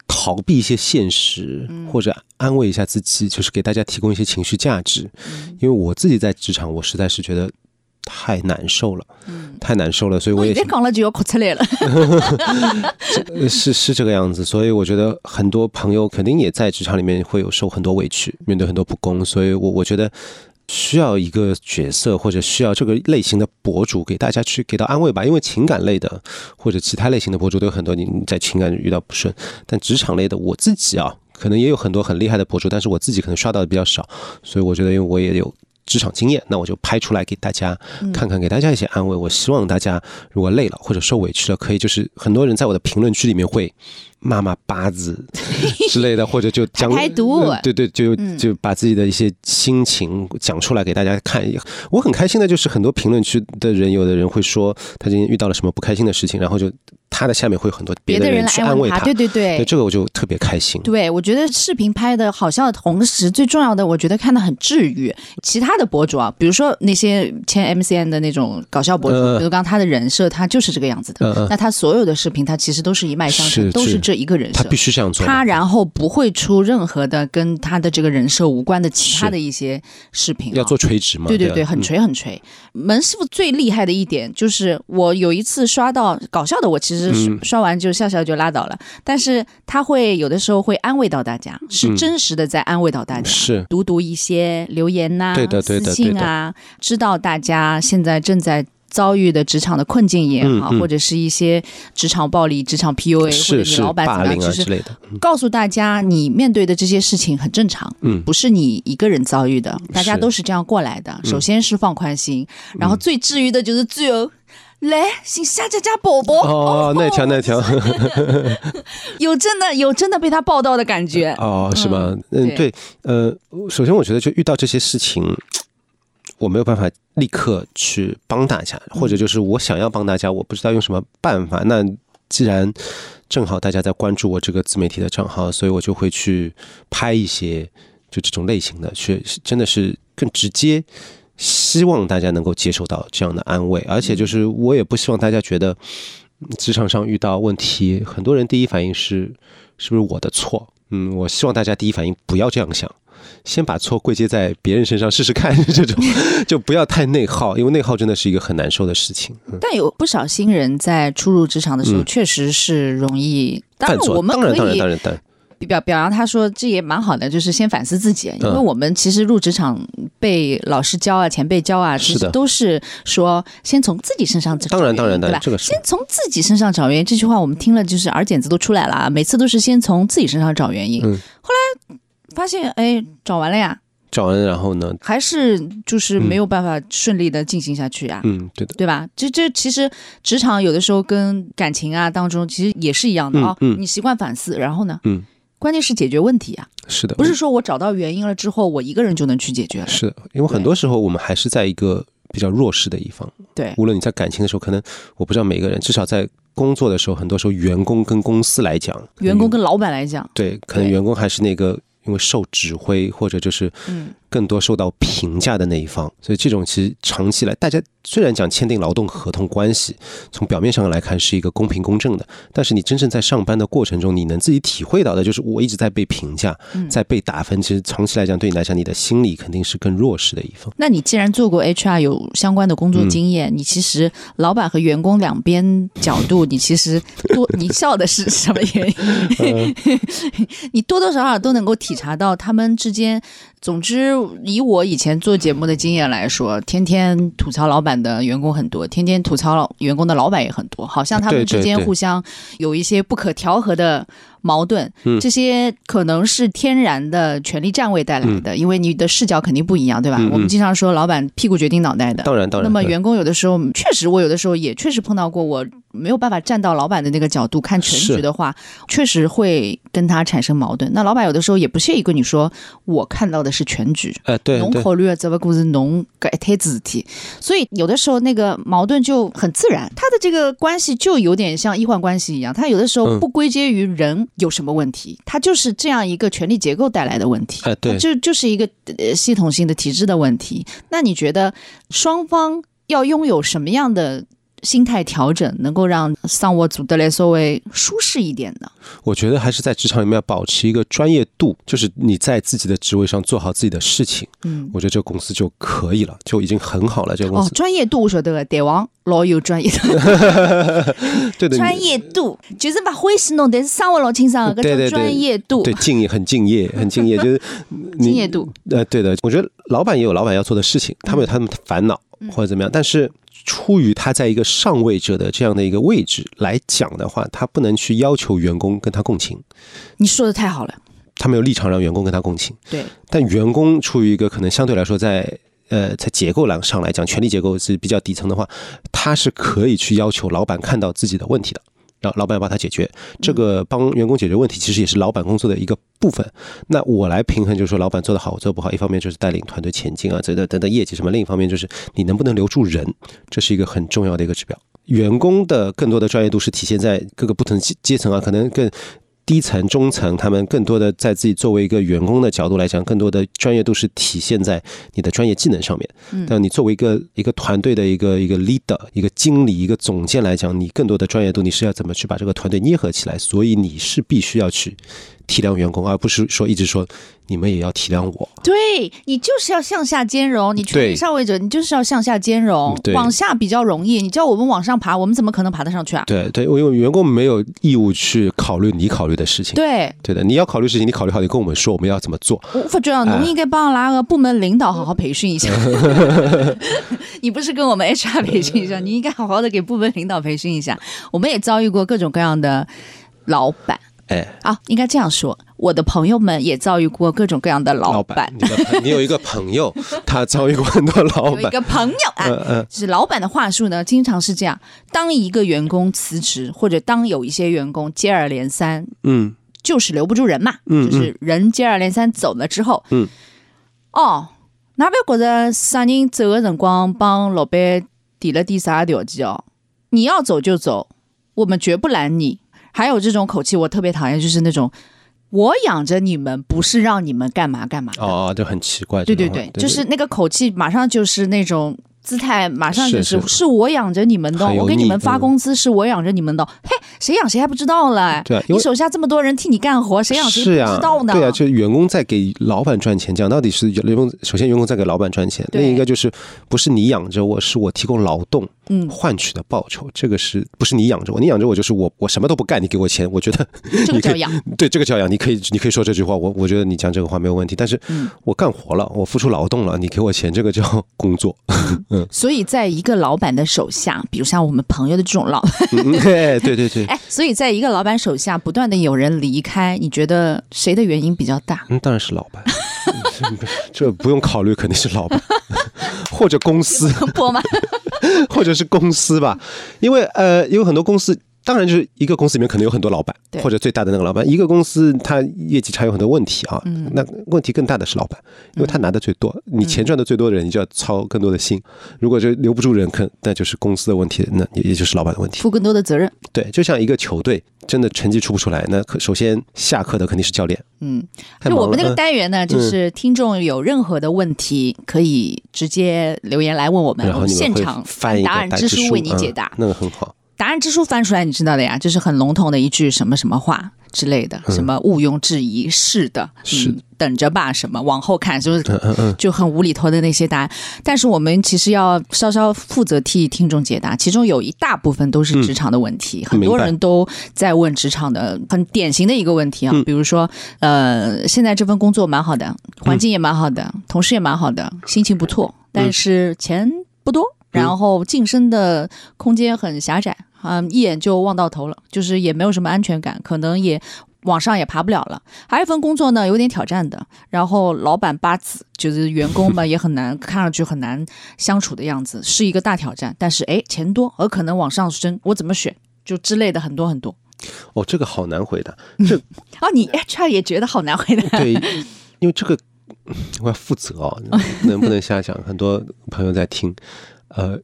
逃避一些现实，嗯或者安慰一下自己，就是给大家提供一些情绪价值。因为我自己在职场，我实在是觉得太难受了，太难受了，所以我我也现在讲了就要哭出来了。呃 是是这个样子，所以我觉得很多朋友肯定也在职场里面会有受很多委屈，面对很多不公，所以我我觉得需要一个角色或者需要这个类型的博主给大家去给到安慰吧，因为情感类的或者其他类型的博主都有很多你你在情感遇到不顺，但职场类的我自己啊，可能也有很多很厉害的博主，但是我自己可能刷到的比较少，所以我觉得因为我也有。职场经验，那我就拍出来给大家看看，给大家一些安慰。我希望大家如果累了或者受委屈了，可以就是很多人在我的评论区里面会骂骂八字之类的，或者就讲排毒呃对对，就就把自己的一些心情讲出来给大家看。我很开心的就是很多评论区的人，有的人会说他今天遇到了什么不开心的事情，然后就他的下面会有很多别的人来去安慰他。对对对对，这个我就特特别开心。对，我觉得视频拍的好笑的同时，最重要的，我觉得看的很治愈。其他的博主啊，比如说那些签 MCN 的那种搞笑博主，嗯比如刚他的人设，他就是这个样子的。那他所有的视频，他其实都是一脉相承，都是这一个人设他必。须这样做。他然后不会出任何的跟他的这个人设无关的其他的一些视频、啊，要做垂直吗？对对对，很垂很垂。门师傅最厉害的一点就是，我有一次刷到搞笑的，我其实嗯刷完就笑笑就拉倒了。但是他会有的时候会安慰到大家，是嗯真实的在安慰到大家。是读读一些留言呐、对的对的私信啊，知道大家现在正在。遭遇的职场的困境也好，嗯嗯或者是一些职场暴力、职场 PUA，或者你老板怎么样，就是之类的。告诉大家，你面对的这些事情很正常，嗯。不是你一个人遭遇的，大家都是这样过来的。首先是放宽心，然后最治愈的就是自由。来，请夏家家宝宝。哦，那条那条。有真的有真的被他抱到的感觉，哦，是吗？嗯，对。对，呃，首先我觉得就遇到这些事情，我没有办法立刻去帮大家，或者就是我想要帮大家，我不知道用什么办法。那既然正好大家在关注我这个自媒体的账号，所以我就会去拍一些就这种类型的，去真的是更直接。希望大家能够接受到这样的安慰，而且就是我也不希望大家觉得嗯职场上遇到问题，很多人第一反应是是不是我的错？嗯，我希望大家第一反应不要这样想，先把错归结在别人身上试试看，这种就不要太内耗，因为内耗真的是一个很难受的事情。嗯但有不少新人在初入职场的时候，嗯确实是容易。当然我们当然，可以当然，当然，当然，表表扬他说这也蛮好的，就是先反思自己，因为嗯我们其实入职场被老师教啊、前辈教啊，其实都是说先从自己身上找当然，原因当然，当对吧然，？这个是先从自己身上找原因，这句话我们听了就是耳茧子都出来了啊！每次都是先从自己身上找原因，嗯后来发现哎找完了呀，找完，然后呢，还是就是没有办法顺利的进行下去啊。嗯，对的，对吧？这这其实职场有的时候跟感情啊当中其实也是一样的啊、嗯嗯。你习惯反思，然后呢，嗯，关键是解决问题啊，是的，不是说我找到原因了之后，我一个人就能去解决。了。是的，因为很多时候我们还是在一个比较弱势的一方。对，无论你在感情的时候，可能我不知道每个人，至少在工作的时候，很多时候员工跟公司来讲，员工跟老板来讲，对，可能员工还是那个因为受指挥或者就是嗯，更多受到评价的那一方，所以这种其实长期来，大家虽然讲签订劳动合同关系，从表面上来看是一个公平公正的，但是你真正在上班的过程中，你能自己体会到的就是我一直在被评价，嗯在被打分，其实长期来讲对你来讲，你的心理肯定是更弱势的一方。那你既然做过 HR 有相关的工作经验，你其实老板和员工两边角度，你其实多你笑的是什么原因？你多多少少都能够体察到他们之间。总之，以我以前做节目的经验来说，天天吐槽老板的员工很多，天天吐槽老员工的老板也很多，好像他们之间互相有一些不可调和的矛盾。嗯这些可能是天然的权力站位带来的，因为你的视角肯定不一样，对吧？我们经常说老板屁股决定脑袋的。当然，当然，对那么员工有的时候确实，我有的时候也确实碰到过，我没有办法站到老板的那个角度看全局的话，确实会跟他产生矛盾。那老板有的时候也不屑于跟你说，我看到的是全局。哎，对对，侬考虑的这个故事，侬搿一摊子事体，所以有的时候那个矛盾就很自然，他的这个关系就有点像医患关系一样，他有的时候嗯不归结于人有什么问题，它就是这样一个权力结构带来的问题，哎，对，就就是一个呃系统性的体制的问题。那你觉得双方要拥有什么样的心态调整，能够让上我组的来稍微舒适一点的？我觉得还是在职场里面要保持一个专业度，就是你在自己的职位上做好自己的事情，嗯，我觉得这个公司就可以了，就已经很好了。这个公哦，司，专业度我晓得个，台王老有 专业度。对的，专业度就是把欢喜弄，但是生活老清爽，搿对对对叫专业度对，敬业很敬业，很敬业，就是你 敬业度。呃，对的，我觉得老板也有老板要做的事情，他们有他们的烦恼嗯或者怎么样，但是出于他在一个上位者的这样的一个位置来讲的话，他不能去要求员工跟他共情，你说的太好了，他没有立场让员工跟他共情。对，但员工出于一个可能相对来说在呃在结构上来讲，权力结构是比较底层的话，他是可以去要求老板看到自己的问题的。让老板帮他解决这个帮员工解决问题，其实也是老板工作的一个部分。那我来平衡，就是说老板做得好，我做得不好。一方面就是带领团队前进啊，等等等等业绩什么；另一方面就是你能不能留住人，这是一个很重要的一个指标。员工的更多的专业度是体现在各个不同阶阶层啊，可能更低层、中层，他们更多的在自己作为一个员工的角度来讲，更多的专业度是体现在你的专业技能上面。嗯但你作为一个一个团队的一个一个 leader、一个经理、一个总监来讲，你更多的专业度，你是要怎么去把这个团队捏合起来？所以你是必须要去体谅员工，而不是说一直说你们也要体谅我。对你就是要向下兼容，你权力上位者，你就是要向下兼容往下比较容易。你叫我们往上爬，我们怎么可能爬得上去啊？对对，因为员工没有义务去考虑你考虑的事情。对，对的，你要考虑事情，你考虑好，你跟我们说我们要怎么做。我发觉啊，侬应该帮拉个部门领导好好培训一下。你不是跟我们 HR 培训一下，你应该好好的给部门领导培训一下。我们也遭遇过各种各样的老板哎，啊，应该这样说，我的朋友们也遭遇过各种各样的老板。你的朋你有一个朋友，他遭遇过很多老板。有一个朋友啊，嗯嗯就是老板的话术呢，经常是这样：当一个员工辞职，或者当有一些员工接二连三，嗯就是留不住人嘛，嗯就是人接二连三走了之后，嗯，哦，哪边觉着啥人走的辰光帮老板提了点啥条件哦？你要走就走，我们绝不拦你。还有这种口气，我特别讨厌，就是那种我养着你们，不是让你们干嘛干嘛。哦哦，就很奇怪。对对对，就是那个口气，马上就是那种姿态，马上就是是是我养着你们的，我给你们发工资是我养着你们的。嘿，谁养谁还不知道嘞？对啊你手下这么多人替你干活，谁养谁不知道呢？对啊，就是员工在给老板赚钱，讲到底是员工首先员工在给老板赚钱，对另一个就是不是你养着我，是我提供劳动嗯，换取的报酬，这个是不是你养着我？你养着我就是我我什么都不干，你给我钱，我觉得这个 叫养。对这个叫养，你可以你可以说这句话，我我觉得你讲这个话没有问题，但是嗯我干活了，我付出劳动了，你给我钱，这个叫工作。所以，在一个老板的手下，比如像我们朋友的这种老，嗯哎对对对，哎，所以在一个老板手下不断的有人离开，你觉得谁的原因比较大？嗯，当然是老板，这不用考虑，肯定是老板，或者公司，播吗？或者是公司吧，因为呃，有很多公司。当然，就是一个公司里面可能有很多老板对，或者最大的那个老板。一个公司它业绩差有很多问题啊，嗯那问题更大的是老板，因为他拿的最多，你钱赚的最多的人，你就要操更多的心。如果这留不住人，可那就是公司的问题，那也也就是老板的问题。负更多的责任。对，就像一个球队真的成绩出不出来，那可首先下课的肯定是教练。嗯，就我们那个单元呢，就是听众有任何的问题，可以直接留言来问我们，然后现场翻一个答案答之书为你解答嗯。那个很好。答案之书翻出来，你知道的呀，就是很笼统的一句什么什么话之类的，什么毋庸置疑，是的，嗯是嗯，等着吧，什么往后看，就是？嗯嗯嗯，就很无厘头的那些答案。但是我们其实要稍稍负责替听众解答，其中有一大部分都是职场的问题，很多人都在问职场的很典型的一个问题啊，嗯。比如说，呃，现在这份工作蛮好的，环境也蛮好的，同事也蛮好的，心情不错，但是钱不多。然后晋升的空间很狭窄，嗯，一眼就望到头了，就是也没有什么安全感，可能也往上也爬不了了。还有一份工作呢，有点挑战的，然后老板八字，就是员工嘛也很难，看上去很难相处的样子，是一个大挑战。但是哎，钱多，而可能往上升，我怎么选？就之类的很多很多。哦，这个好难回答。这哦，你 HR 也觉得好难回答。对，因为这个我要负责哦，能不能瞎讲？很多朋友在听，呃，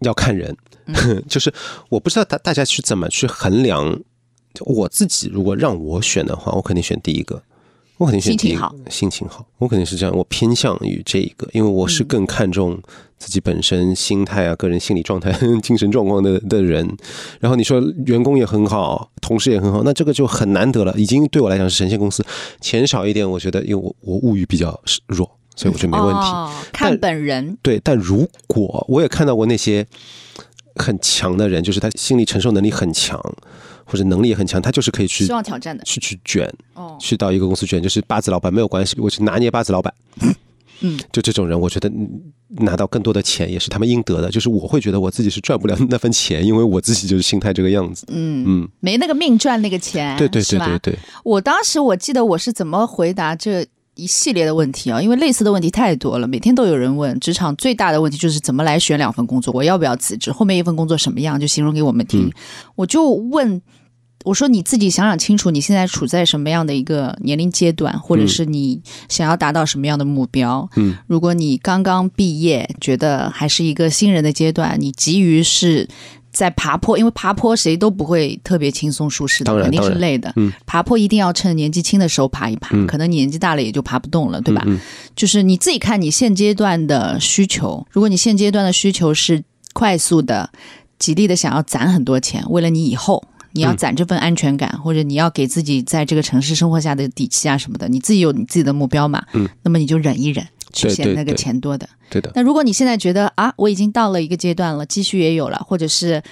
要看人，嗯 就是我不知道大大家去怎么去衡量。我自己如果让我选的话，我肯定选第一个，我肯定选第一个心情好，心情好，我肯定是这样，我偏向于这一个，因为我是嗯更看重自己本身心态啊、个人心理状态、精神状况的的人。然后你说员工也很好，同事也很好，那这个就很难得了。已经对我来讲是神仙公司，钱少一点，我觉得因为我我物欲比较弱，所以我觉得没问题。哦、看本人，对，但如果我也看到过那些很强的人，就是他心理承受能力很强，或者能力也很强，他就是可以去希望挑战的。去去卷，哦，去到一个公司卷，就是八字老板没有关系，我去拿捏八字老板。嗯，就这种人，我觉得嗯拿到更多的钱也是他们应得的。就是我会觉得我自己是赚不了那份钱，因为我自己就是心态这个样子。嗯，嗯，没那个命赚那个钱，对对对对对，我当时我记得我是怎么回答这一系列的问题啊，因为类似的问题太多了，每天都有人问。职场最大的问题就是怎么来选两份工作，我要不要辞职？后面一份工作什么样，就形容给我们听。嗯我就问。我说你自己想想清楚，你现在处在什么样的一个年龄阶段，或者是你想要达到什么样的目标？嗯，如果你刚刚毕业，觉得还是一个新人的阶段，你急于是在爬坡，因为爬坡谁都不会特别轻松舒适的，肯定是累的。嗯爬坡一定要趁年纪轻的时候爬一爬，嗯可能年纪大了也就爬不动了，对吧？嗯就是你自己看你现阶段的需求，如果你现阶段的需求是快速的、极力的想要攒很多钱，为了你以后。你要嗯攒这份安全感，或者你要给自己在这个城市生活下的底气啊什么的，你自己有你自己的目标嘛？嗯，那么你就忍一忍，去嫌那个钱多的。对的，那如果你现在觉得啊，我已经到了一个阶段了，积蓄也有了，或者是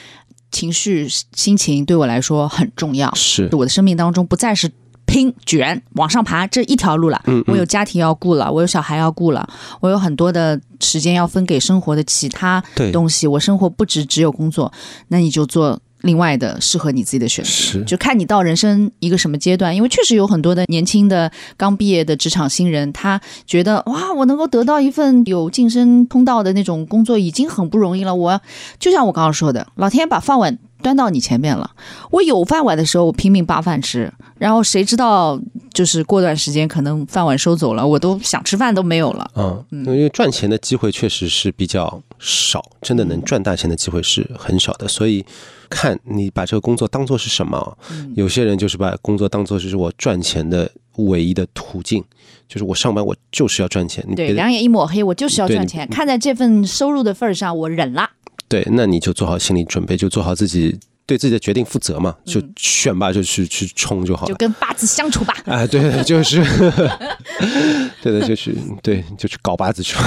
情绪、心情对我来说很重要，是我的生命当中不再是拼卷往上爬这一条路了。嗯我有家庭要顾了，我有小孩要顾了，我有很多的时间要分给生活的其他东西。我生活不只只有工作，那你就做另外的适合你自己的选择。是就看你到人生一个什么阶段，因为确实有很多的年轻的刚毕业的职场新人，他觉得哇，我能够得到一份有晋升通道的那种工作已经很不容易了。我就像我刚刚说的，老天把饭碗端到你前面了，我有饭碗的时候我拼命扒饭吃，然后谁知道就是过段时间可能饭碗收走了，我都想吃饭都没有了。嗯，因为赚钱的机会确实是比较少，真的能赚大钱的机会是很少的，所以看你把这个工作当做是什么。有些人就是把工作当做是我赚钱的唯一的途径，就是我上班我就是要赚钱。你对，两眼一抹黑，我就是要赚钱。看在这份收入的份儿上，我忍了。对，那你就做好心理准备，就做好自己对自己的决定负责嘛，就选吧，就去去冲就好了。就跟八字相处吧。哎，对的，就是，对的，就是对，就去搞八字去吧。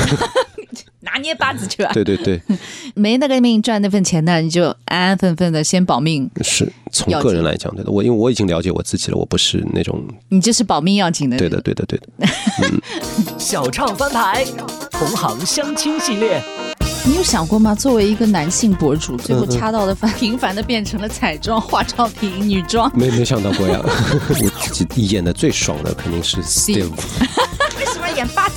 拿捏八字去吧。对对对，没那个命赚那份钱的，你就安安分分的先保命，是从个人来讲，对的。我因为我已经了解我自己了，我不是那种你这是保命要紧的。对的，对的，对的。小唱翻牌，同行相亲系列。你有想过吗？作为一个男性博主，最后掐到的饭频繁的变成了彩妆、化妆品、女装。没没想到过呀！我自己演的最爽的肯定是 Steve，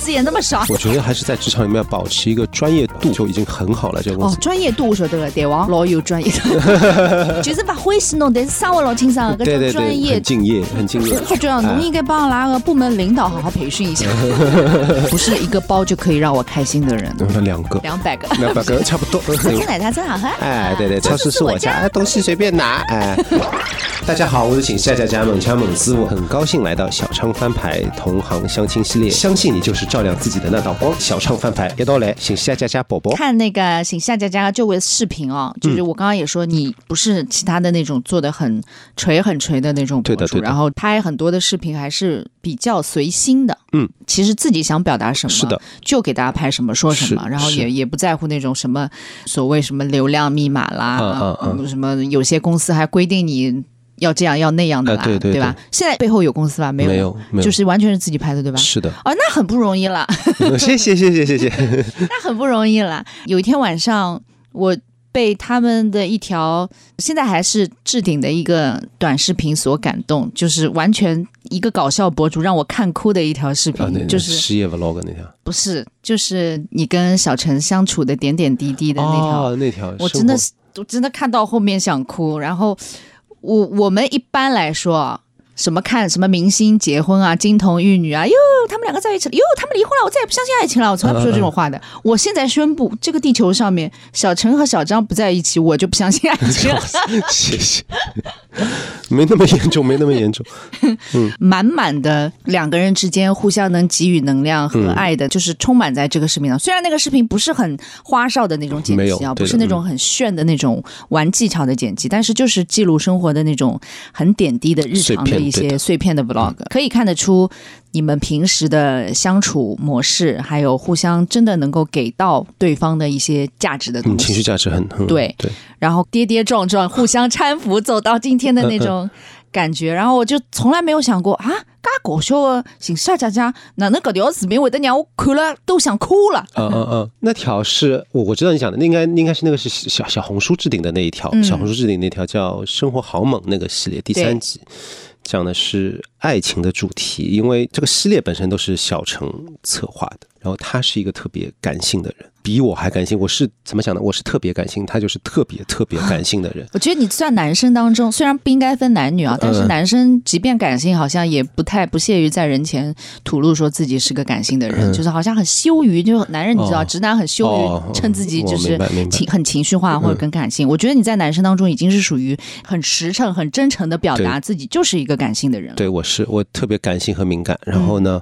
字演那么少？我觉得还是在职场里面要保持一个专业度就已经很好了。这个公哦，专业度我晓得了，对王老有专业的，就是把欢喜弄，但是生活老清爽，对对对，搿种专业很。敬业，很敬业。我觉得侬应该帮哪个部门领导好好培训一下，不是一个包就可以让我开心的人，嗯两个，两百个。两百个 差不多。这奶茶真好喝。哎，对对，超市是我家，哎东西随便拿。哎，大家好，我是请夏家家猛强猛师傅，很高兴来到小昌翻牌同行相亲系列，相信你就是照亮自己的那道光。小唱翻牌一道来，请夏佳佳宝宝。看那个请夏佳佳这位视频哦，嗯就是我刚刚也说，你不是其他的那种做的很锤很锤的那种博主，对的对的然后拍很多的视频还是比较随心的，嗯，其实自己想表达什么，是的，就给大家拍什么说什么，然后也也不在乎那种什么所谓什么流量密码啦，嗯嗯嗯嗯什么有些公司还规定你。要这样要那样的啦，啊对对吧？现在背后有公司吧？没有，没有没有就是完全是自己拍的，对吧？是的，哦，那很不容易了。谢谢谢谢谢谢。那很不容易了。有一天晚上，我被他们的一条现在还是置顶的一个短视频所感动，就是完全一个搞笑博主让我看哭的一条视频，啊，就是失业 vlog 那条，不是就是你跟小陈相处的点点滴滴的那条，哦，那条，我真的是我真的看到后面想哭。然后我我们一般来说。什么看什么明星结婚啊，金童玉女啊，哟，他们两个在一起了，哟，他们离婚了，我再也不相信爱情了，我从来不说这种话的。我现在宣布，这个地球上面，小陈和小张不在一起，我就不相信爱情了。谢谢，没那么严重，没那么严重。满满的两个人之间互相能给予能量和爱的，就是充满在这个视频上。虽然那个视频不是很花哨的那种剪辑啊，不是那种很炫的那种玩技巧的剪辑，但是就是记录生活的那种很点滴的日常的一碎片对的些碎片的 vlog，可以看得出你们平时的相处模式，还有互相真的能够给到对方的一些价值的嗯，东西。情绪价值很很对对，然后跌跌撞撞，互相搀扶，走到今天的那种感觉。然后我就从来没有想过啊，嘎搞笑的形象佳佳，哪能搿条视频会得让我看了都想哭了？嗯嗯嗯，那条是我我知道你讲的，那应该应该是那个是小小红书置顶的那一条，嗯小红书置顶那条叫《生活好猛》那个系列第三集。讲的是爱情的主题，因为这个系列本身都是小城策划的，然后他是一个特别感性的人，比我还感性。我是怎么想的？我是特别感性，他就是特别特别感性的人。我觉得你算男生当中，虽然不应该分男女啊，但是嗯男生即便感性，好像也不太不屑于在人前吐露说自己是个感性的人，嗯就是好像很羞于，就男人你知道，哦直男很羞哦于称自己就是情很情绪化或者更感性。我觉得你在男生当中已经是属于很实诚、很真诚的表达自己就是一个感性的人了。对，我是我特别感性和敏感。然后呢，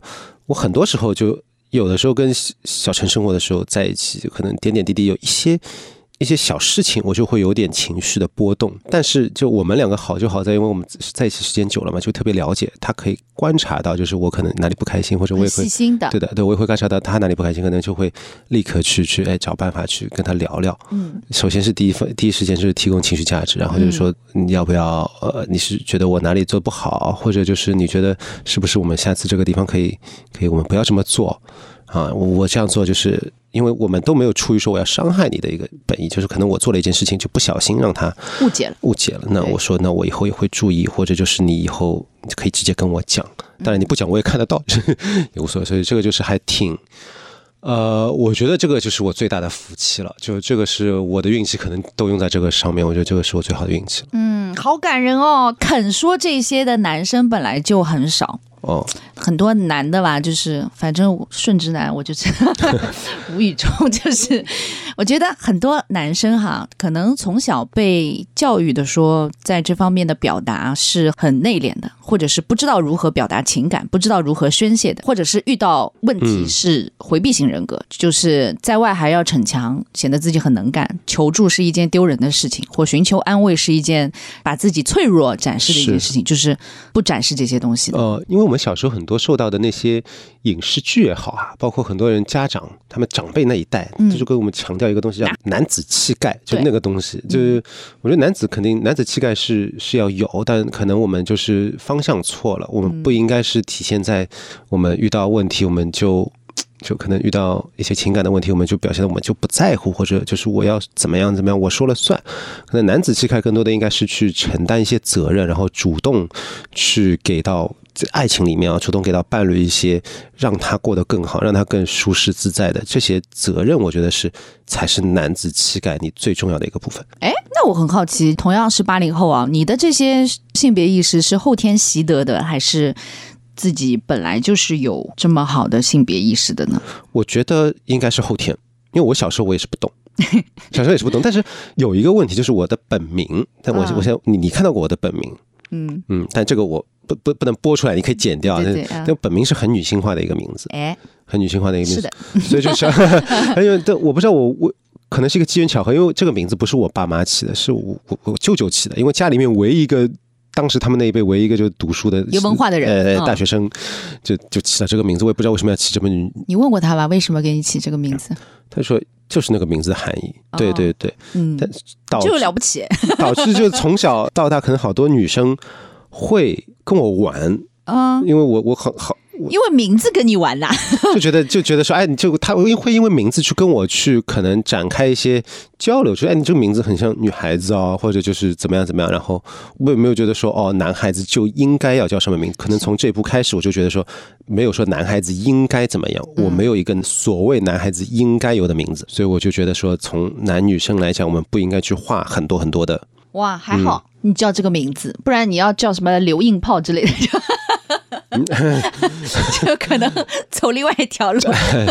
我很多时候就有的时候跟小陈生活的时候在一起，可能点点滴滴有一些。一些小事情，我就会有点情绪的波动。但是，就我们两个好就好在，因为我们在一起时间久了嘛，就特别了解。他可以观察到，就是我可能哪里不开心，或者我也会细心的，对的，对，我也会观察到他哪里不开心，可能就会立刻去去哎找办法去跟他聊聊。嗯，首先是第一份第一时间就是提供情绪价值，然后就是说你要不要呃，你是觉得我哪里做不好，或者就是你觉得是不是我们下次这个地方可以可以我们不要这么做啊？我我这样做就是因为我们都没有出于说我要伤害你的一个本意，就是可能我做了一件事情就不小心让他误解了。误解了。那我说，那我以后也会注意，或者就是你以后可以直接跟我讲。当然你不讲我也看得到，也无所谓。所以这个就是还挺。呃，我觉得这个就是我最大的福气了，就这个是我的运气，可能都用在这个上面。我觉得这个是我最好的运气了。嗯，好感人哦！肯说这些的男生本来就很少。哦，很多男的吧，就是反正顺直男，我就是 无语中，就是我觉得很多男生哈，可能从小被教育的说，在这方面的表达是很内敛的，或者是不知道如何表达情感，不知道如何宣泄的，或者是遇到问题嗯是回避型人格，就是在外还要逞强，显得自己很能干，求助是一件丢人的事情，或寻求安慰是一件把自己脆弱展示的一件事情，就是不展示这些东西的。呃，因为我们小时候很多受到的那些影视剧也好啊，包括很多人家长他们长辈那一代，嗯。这就跟我们强调一个东西叫男子气概，就那个东西，就是我觉得男子肯定男子气概是是要有，但可能我们就是方向错了，我们嗯。不应该是体现在我们遇到问题我们就。就可能遇到一些情感的问题，我们就表现的我们就不在乎，或者就是我要怎么样怎么样，我说了算。可能男子气概更多的应该是去承担一些责任，然后主动去给到爱情里面啊，主动给到伴侣一些让他过得更好，让他更舒适自在的这些责任，我觉得是才是男子气概你最重要的一个部分。哎，那我很好奇，同样是八零后啊，你的这些性别意识是后天习得的，还是自己本来就是有这么好的性别意识的呢？我觉得应该是后天，因为我小时候我也是不懂，小时候也是不懂。但是有一个问题就是我的本名，但我啊我现在你你看到过我的本名，嗯，嗯，但这个我不不不能播出来，你可以剪掉。对对啊但但本名是很女性化的一个名字，哎，很女性化的一个名字所以就是，因为但我不知道我我可能是一个机缘巧合，因为这个名字不是我爸妈起的，是我我我舅舅起的，因为家里面唯一一个。当时他们那一辈唯一一个就读书的有文化的人呃，嗯大学生就就起了这个名字，我也不知道为什么要起这么女。你问过他吧？为什么给你起这个名字？他说就是那个名字的含义，对哦对对，嗯，但导就致了不起 导致就从小到大，可能好多女生会跟我玩，啊！因为我我很好，因为名字跟你玩呐，就觉得就觉得说，哎，你就他会会因为名字去跟我去可能展开一些交流，说，哎，你这个名字很像女孩子哦，或者就是怎么样怎么样。然后我也没有觉得说，哦，男孩子就应该要叫什么名字。可能从这一步开始，我就觉得说，没有说男孩子应该怎么样，我没有一个所谓男孩子应该有的名字，所以我就觉得说，从男女生来讲，我们不应该去画很多很多的。哇，还好、你叫这个名字，不然你要叫什么刘硬炮之类的，就 就可能走另外一条路。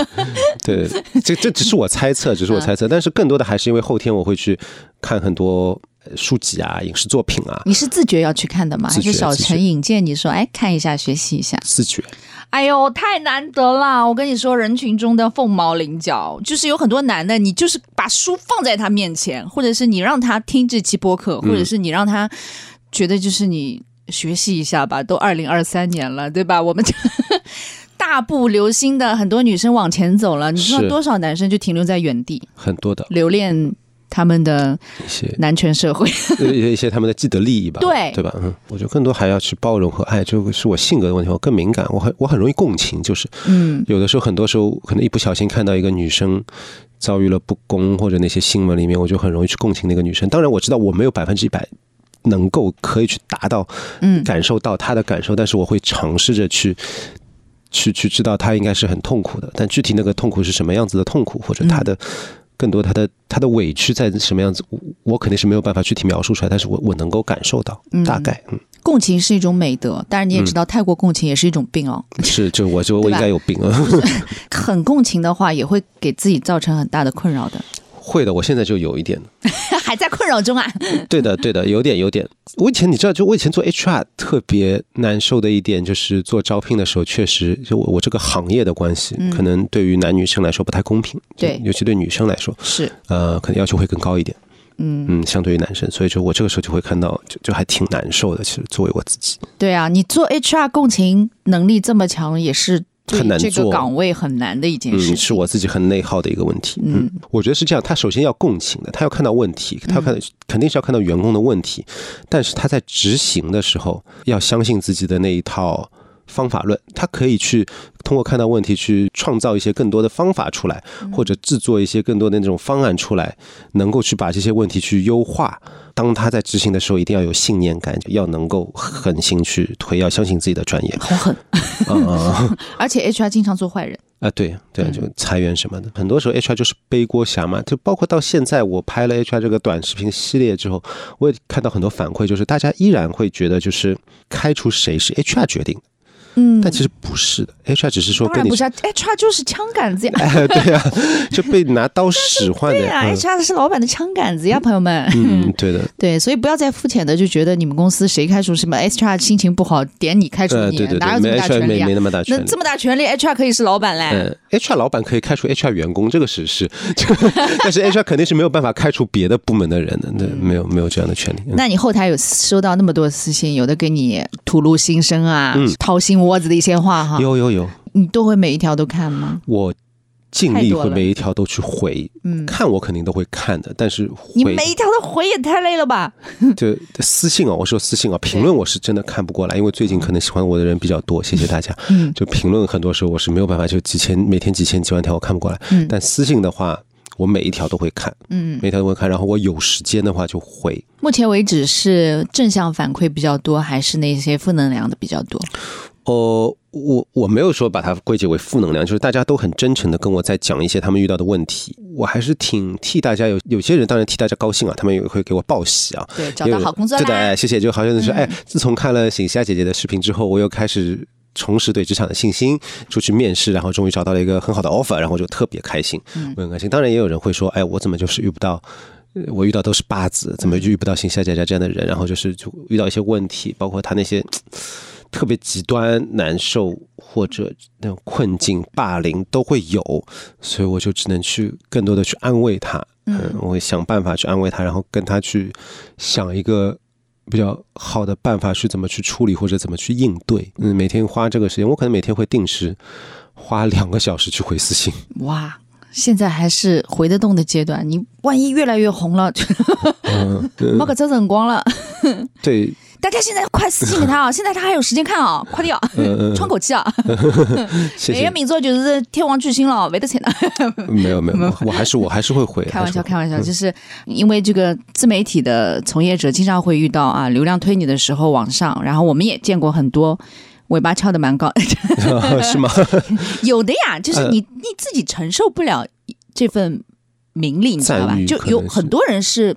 对，这这只是我猜测，只是我猜测，但是更多的还是因为后天我会去看很多呃书籍啊、影视作品啊，你是自觉要去看的吗？还是小陈引荐你说，哎，看一下，学习一下？自觉。哎呦，太难得啦！我跟你说，人群中的凤毛麟角，就是有很多男的，你就是把书放在他面前，或者是你让他听这期播客，或者是你让他觉得就是你学习一下吧。都二零二三年了，对吧？我们 大步流星的很多女生往前走了，你知道多少男生就停留在原地，很多的留恋他们的一些男权社会。呃 一些他们的既得利益吧，对对吧？嗯，我觉得更多还要去包容和爱，这个是我性格的问题，我更敏感，我很我很容易共情，就是嗯有的时候很多时候可能一不小心看到一个女生遭遇了不公或者那些新闻里面，我就很容易去共情那个女生。当然我知道我没有百分之一百能够可以去达到嗯，感受到他的感受，但是我会尝试着去去去知道他应该是很痛苦的，但具体那个痛苦是什么样子的痛苦，或者他的更多他的他的委屈在什么样子，我我肯定是没有办法具体描述出来，但是我我能够感受到，大概。嗯。共情是一种美德，当然你也知道，太过共情也是一种病哦。是就我就我应该有病。啊，很共情的话，也会给自己造成很大的困扰的，会的，我现在就有一点。还在困扰中啊。对的，对的，有点有点。我以前你知道，就我以前做 HR 特别难受的一点，就是做招聘的时候，确实就我我这个行业的关系，可能对于男女生来说不太公平，对尤其对女生来说，是，呃，可能要求会更高一点。嗯嗯，相对于男生，所以就我这个时候就会看到，就就还挺难受的。其实作为我自己，对啊，你做 HR 共情能力这么强，也是对很难这个做岗位很难的一件事情。嗯，是我自己很内耗的一个问题。嗯，我觉得是这样，他首先要共情的，他要看到问题，他要看、肯定是要看到员工的问题，但是他在执行的时候要相信自己的那一套方法论，他可以去通过看到问题去创造一些更多的方法出来，或者制作一些更多的那种方案出来，能够去把这些问题去优化。当他在执行的时候，一定要有信念感，要能够狠心去推，要相信自己的专业。好狠，啊、而且 HR 经常做坏人。啊，对对，就裁员什么的，很多时候 HR 就是背锅侠嘛。就包括到现在，我拍了 HR 这个短视频系列之后，我也看到很多反馈，就是大家依然会觉得，就是开除谁是 HR 决定的，但其实不是的，HR 只是说不是啊，HR 就是枪杆子呀。哎，对呀、就被拿刀 使唤的对呀、嗯 h r 是老板的枪杆子呀，朋友们。嗯，对的，对，所以不要再肤浅的就觉得你们公司谁开除什么 HR 心情不好点你开除呃，你，对对对，没哪有这么大权利啊没没？那么大权那。这么大权利，HR 可以是老板嘞。嗯，HR 老板可以开除 HR 员工，这个是是，但是 HR 肯定是没有办法开除别的部门的人的，对，没有没有这样的权利。嗯那你后台有收到那么多私信，有的给你吐露心声啊、嗯掏心窝子的一些话哈，有有有，你都会每一条都看吗？我尽力会每一条都去回，嗯，看我肯定都会看的，但是回你每一条都回也太累了吧？就私信啊，我说私信啊，评论我是真的看不过来，因为最近可能喜欢我的人比较多，谢谢大家。嗯就评论很多时候我是没有办法，就几千每天几千几万条我看不过来，嗯但私信的话。我每一条都会看，嗯，每一条都会看，然后我有时间的话就回。目前为止是正向反馈比较多，还是那些负能量的比较多？哦，我我没有说把它归结为负能量，就是大家都很真诚的跟我在讲一些他们遇到的问题，我还是挺替大家有有些人当然替大家高兴啊，他们也会给我报喜啊，对，找到好工作对的，哎，。谢谢。就好像是哎，自从看了醒夏姐姐的视频之后，我又开始重拾对职场的信心，出去面试，然后终于找到了一个很好的 offer，然后就特别开心，嗯我很开心。当然，也有人会说，哎，我怎么就是遇不到？呃我遇到都是八字，怎么就遇不到醒夏姐姐这样的人？然后就是就遇到一些问题，包括他那些特别极端难受或者那种困境、霸凌都会有，所以我就只能去更多的去安慰他，嗯，我会想办法去安慰他，然后跟他去想一个比较好的办法去怎么去处理或者怎么去应对。嗯，每天花这个时间，我可能每天会定时花两个小时去回私信。哇，现在还是回得动的阶段，你万一越来越红了，嗯，没个走辰光了。对，大家现在快私信给他啊！现在他还有时间看啊，快点啊，嗯喘口气啊！每个。名作就是天王巨星了，没得钱的。没有没有，我还是我还是会回。开玩笑，开玩笑，就是因为这个自媒体的从业者经常会遇到啊，流量推你的时候往上，然后我们也见过很多尾巴翘的蛮高，是吗？有的呀，就是呃你你自己承受不了这份名利，你知道吧？就有很多人是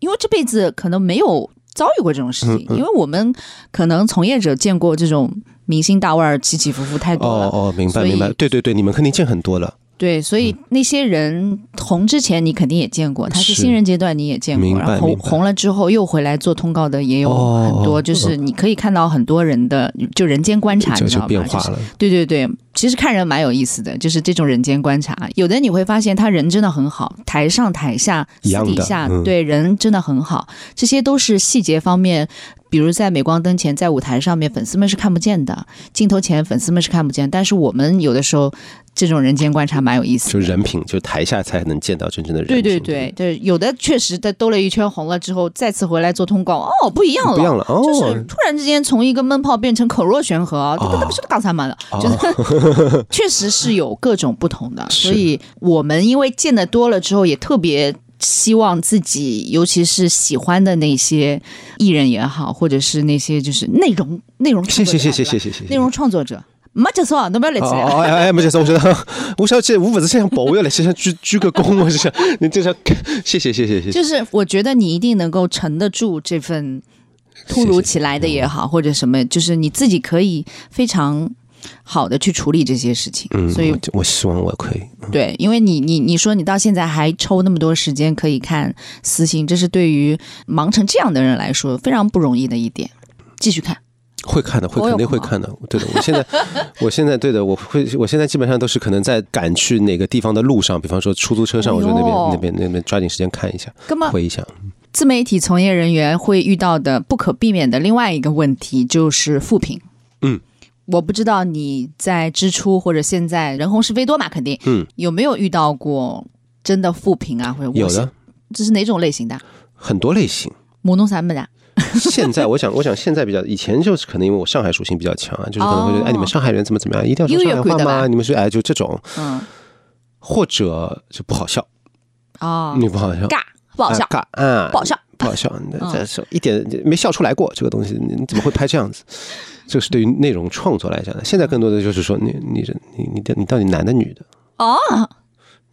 因为这辈子可能没有遭遇过这种事嗯情，因为我们可能从业者见过这种明星大腕儿起起伏伏太多了。哦哦，明白明白。对对对，你们肯定见很多了。对，所以那些人红之前，你肯定也见过，他是是新人阶段你也见过，明白然后红了之后又回来做通告的也有哦很多，就是你可以看到很多人的就人间观察，你知道吗？变化了。对对对，其实看人蛮有意思的，就是这种人间观察。有的你会发现他人真的很好，台上台下私底下、嗯对人真的很好，这些都是细节方面。比如在镁光灯前，在舞台上面，粉丝们是看不见的；镜头前，粉丝们是看不见。但是我们有的时候，这种人间观察蛮有意思的。就人品，就台下才能见到真正的人品。对对对对，有的确实在兜了一圈红了之后，再次回来做通告，哦，不一样了，不一样了哦就是突然之间从一个闷炮变成口若悬河，这这不是刚才嘛了，就是 确实是有各种不同的，所以我们因为见的多了之后，也特别。希望自己，尤其是喜欢的那些艺人也好，或者是那些就是内容内容创作者谢谢谢谢谢谢谢谢。内容创作者，没结束，侬不要来起来。哦哦哎哎，没结束，我觉得，我晓得，我不是想跑，我要来想想鞠鞠个躬，我是想你这想，谢谢谢谢谢谢。就是我觉得你一定能够撑得住这份突如其来的也好，或者什么，就是你自己可以非常好的去处理这些事情。嗯，所以我我希望我可以。对，因为你你你说你到现在还抽那么多时间可以看私信，这是对于忙成这样的人来说非常不容易的一点。继续看，会看的，会肯定会看的。对的，我现在，我现在对的，我会，我现在基本上都是可能在赶去哪个地方的路上，比方说出租车上，我就那边那边那边抓紧时间看一下，回一下。自媒体从业人员会遇到的不可避免的另外一个问题就是负评。嗯，我不知道你在支出或者现在人红是非多嘛，肯定，嗯，有没有遇到过真的负评啊，或者有的，这是哪种类型的？很多类型。母弄啥么的？现在我想，我想现在比较，以前就是可能因为我上海属性比较强啊，就是可能会觉得，哦。哎，你们上海人怎么怎么样，一定要说上海话的吗？你们是哎，就这种，嗯，或者就不好笑，哦，你不好笑，尬不好笑。啊，尬啊，不好笑，不好笑，你嗯。这是一点没笑出来过，这个东西你你怎么会拍这样子？这是对于内容创作来讲的。现在更多的就是说，你你这你你你到底男的女的？哦，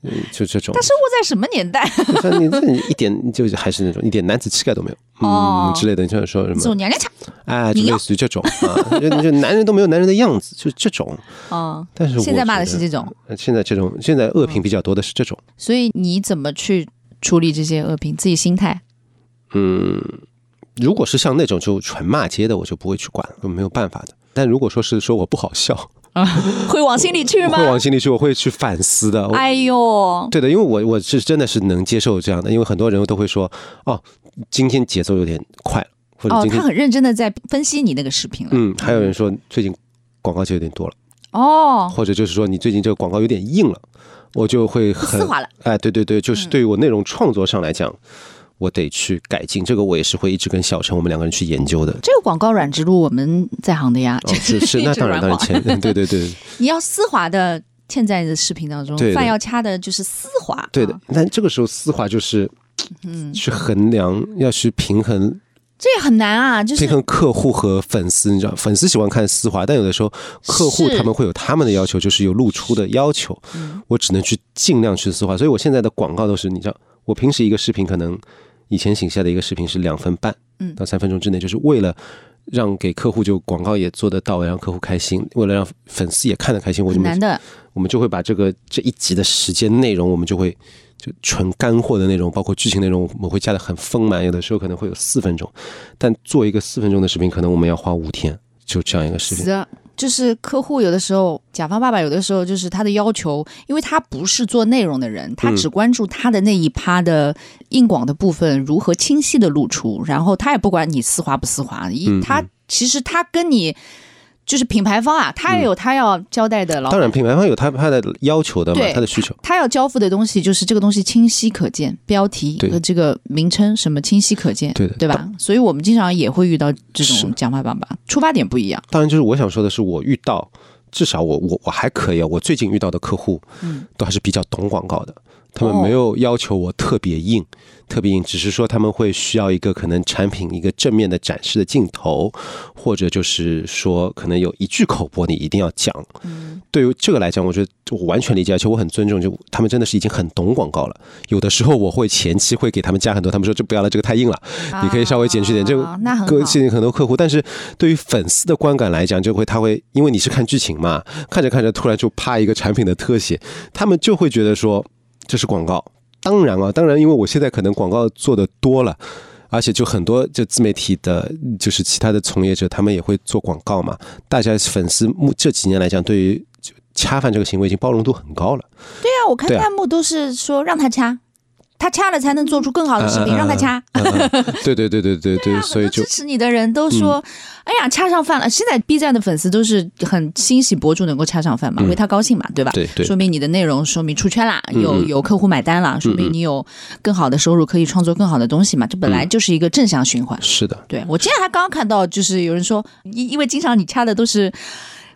嗯就这种他，生活在什么年代？就是你这你一点就还是那种一点男子气概都没有，哦嗯之类的，就是说什么走娘娘腔。哎，就类似于这种啊，就就男人都没有男人的样子，就这种。哦，但是我现在骂的是这种，呃现在这种现在恶评比较多的是这种，所以你怎么去处理这些恶评？自己心态嗯，如果是像那种就纯骂街的，我就不会去管，我没有办法的。但如果说是说我不好笑，会往心里去吗会？往心里去，我会去反思的。我哎呦，对的，因为我我是真的是能接受这样的，因为很多人都会说，哦，今天节奏有点快了，或者哦，今天、他很认真的在分析你那个视频了。嗯，还有人说最近广告就有点多了，哦，或者就是说你最近这个广告有点硬了，我就会很丝滑了。哎，对对对，就是嗯对于我内容创作上来讲，我得去改进。这个我也是会一直跟小陈我们两个人去研究的。这个广告软植入我们在行的呀，哦，是是，那当然当然前，对对对 你要丝滑的嵌在你的视频当中饭要掐的就是丝滑。对的啊。但这个时候丝滑就是嗯，去衡量，要去平衡这也很难啊，就是平衡客户和粉丝，你知道，粉丝喜欢看丝滑，但有的时候客户他们会有他们的要求，就是有露出的要求，嗯我只能去尽量去丝滑。所以我现在的广告都是，你知道，我平时一个视频可能以前醒下的一个视频是两分半，嗯到三分钟之内，就是为了。让给客户就广告也做得到位，让客户开心，为了让粉丝也看得开心，我就很难的。我们就会把这个这一集的时间内容，我们就会就纯干货的内容，包括剧情内容，我们会加的很丰满，有的时候可能会有四分钟，但做一个四分钟的视频，可能我们要花五天，就这样一个视频。就是客户有的时候，甲方爸爸有的时候就是他的要求，因为他不是做内容的人，他只关注他的那一趴的硬广的部分如何清晰的露出，然后他也不管你丝滑不丝滑，一、嗯他其实他跟你。就是品牌方啊，他也有他要交代的老板，当然，品牌方有他他的要求的嘛，他的需求。他要交付的东西就是这个东西清晰可见，标题和这个名称什么清晰可见，对的对吧？所以我们经常也会遇到这种讲话爸爸，出发点不一样。当然，就是我想说的是，我遇到至少我我我还可以啊，我最近遇到的客户，嗯，都还是比较懂广告的，他们哦没有要求我特别硬。特别硬，只是说他们会需要一个可能产品一个正面的展示的镜头，或者就是说可能有一句口播你一定要讲。嗯，对于这个来讲，我觉得我完全理解，而且我很尊重，就他们真的是已经很懂广告了。有的时候我会前期会给他们加很多，他们说这不要了，这个太硬了，你可以稍微减去点。这个吸引很多客户，但是对于粉丝的观感来讲，就会他会因为你是看剧情嘛，看着看着突然就啪一个产品的特写，他们就会觉得说这是广告。当然啊，当然，因为我现在可能广告做的多了。而且就很多就自媒体的，就是其他的从业者，他们也会做广告嘛。大家粉丝目这几年来讲，对于就恰饭这个行为已经包容度很高了。对啊，我看弹幕都是说让他掐，他掐了才能做出更好的视频，让他掐。对对对对对对，啊所以就支持你的人都说，哎呀，掐上饭了。现在 B 站的粉丝都是很欣喜博主能够掐上饭嘛，嗯为他高兴嘛，对吧？对对说明你的内容说明出圈啦，嗯有有客户买单了，说明你有更好的收入，可以创作更好的东西嘛。这本嗯来就是一个正向循环。是的。对我今天还刚刚看到，就是有人说，因因为经常你掐的都是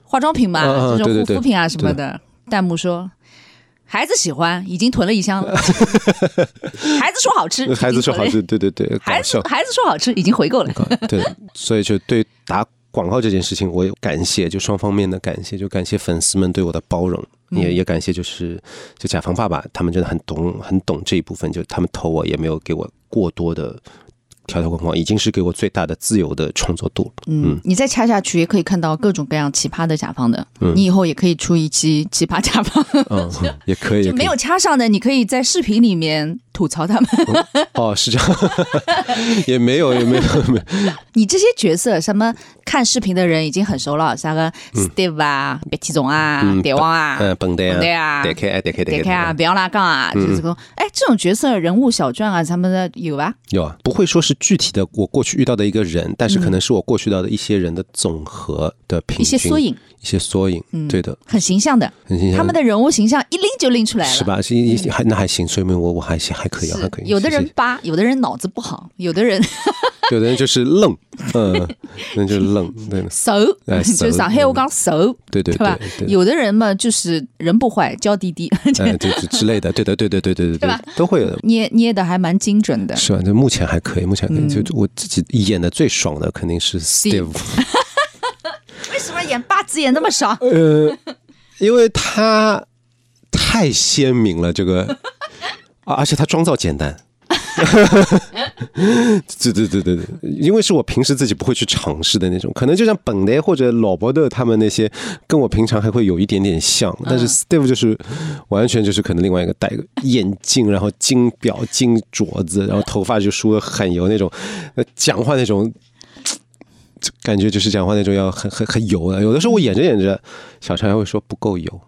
化妆品嘛，这种护肤品啊什么的，弹幕说。孩子喜欢，已经囤了一箱了。孩子说好吃，孩子说好。吃，对对对，搞孩子笑。孩子说好吃，已经回购了。对，所以就对打广告这件事情，我有感谢，就双方面的感谢，就感谢粉丝们对我的包容，也也感谢就是就甲方爸爸他们真的很懂很懂这一部分，就他们投我也没有给我过多的条条框框，已经是给我最大的自由的创作度了。嗯，你再掐下去也可以看到各种各样奇葩的甲方的，嗯你以后也可以出一期奇葩甲方。嗯，也可以，也可以就没有掐上的，你可以在视频里面吐槽他们。哦，是这样，也没有，也没有，没有。你这些角色，什么看视频的人已经很熟了，像个 Steve 啊、别体总啊、嗯蝶王啊、嗯，本代对啊，啊、得开，得开，得开点开啊、，别拉杠啊，就是说，哎，这种角色人物小传啊，他们的有吧？有啊，不会说是具体的我过去遇到的一个人，但是可能是我过去遇到的一些人的总和的平一，些缩影，一些缩影，嗯对的，很形象的，很形象。他们的人物形象一拎就拎出来了，是？吧？是一还那还行，说明我我还行，还可以啊，还可以。有的人八，有的人脑子不好，有的人 有的人就是愣，嗯，那就是愣，对的，熟，哎 就是上海话讲熟，对对对吧对？有的人嘛，就是人不坏，娇滴滴，哎，对之之类的，对的，对对对对对对吧，都会有的。捏捏的还蛮精准的。是吧？就目前还可以，目前可以。嗯就我自己演的最爽的肯定是 Steve，么演八字演那么少？呃，因为他太鲜明了，这个，啊而且他妆造简单。对对对对对，因为是我平时自己不会去尝试的那种，可能就像本来或者老伯的他们那些，跟我平常还会有一点点像，但是 Steve 就是完全就是可能另外一个戴个眼镜，然后金表、金镯子，然后头发就梳的很油那种，呃讲话那种。就感觉就是讲话那种要很很很油的，有的时候我演着演着，小陈还会说不够油，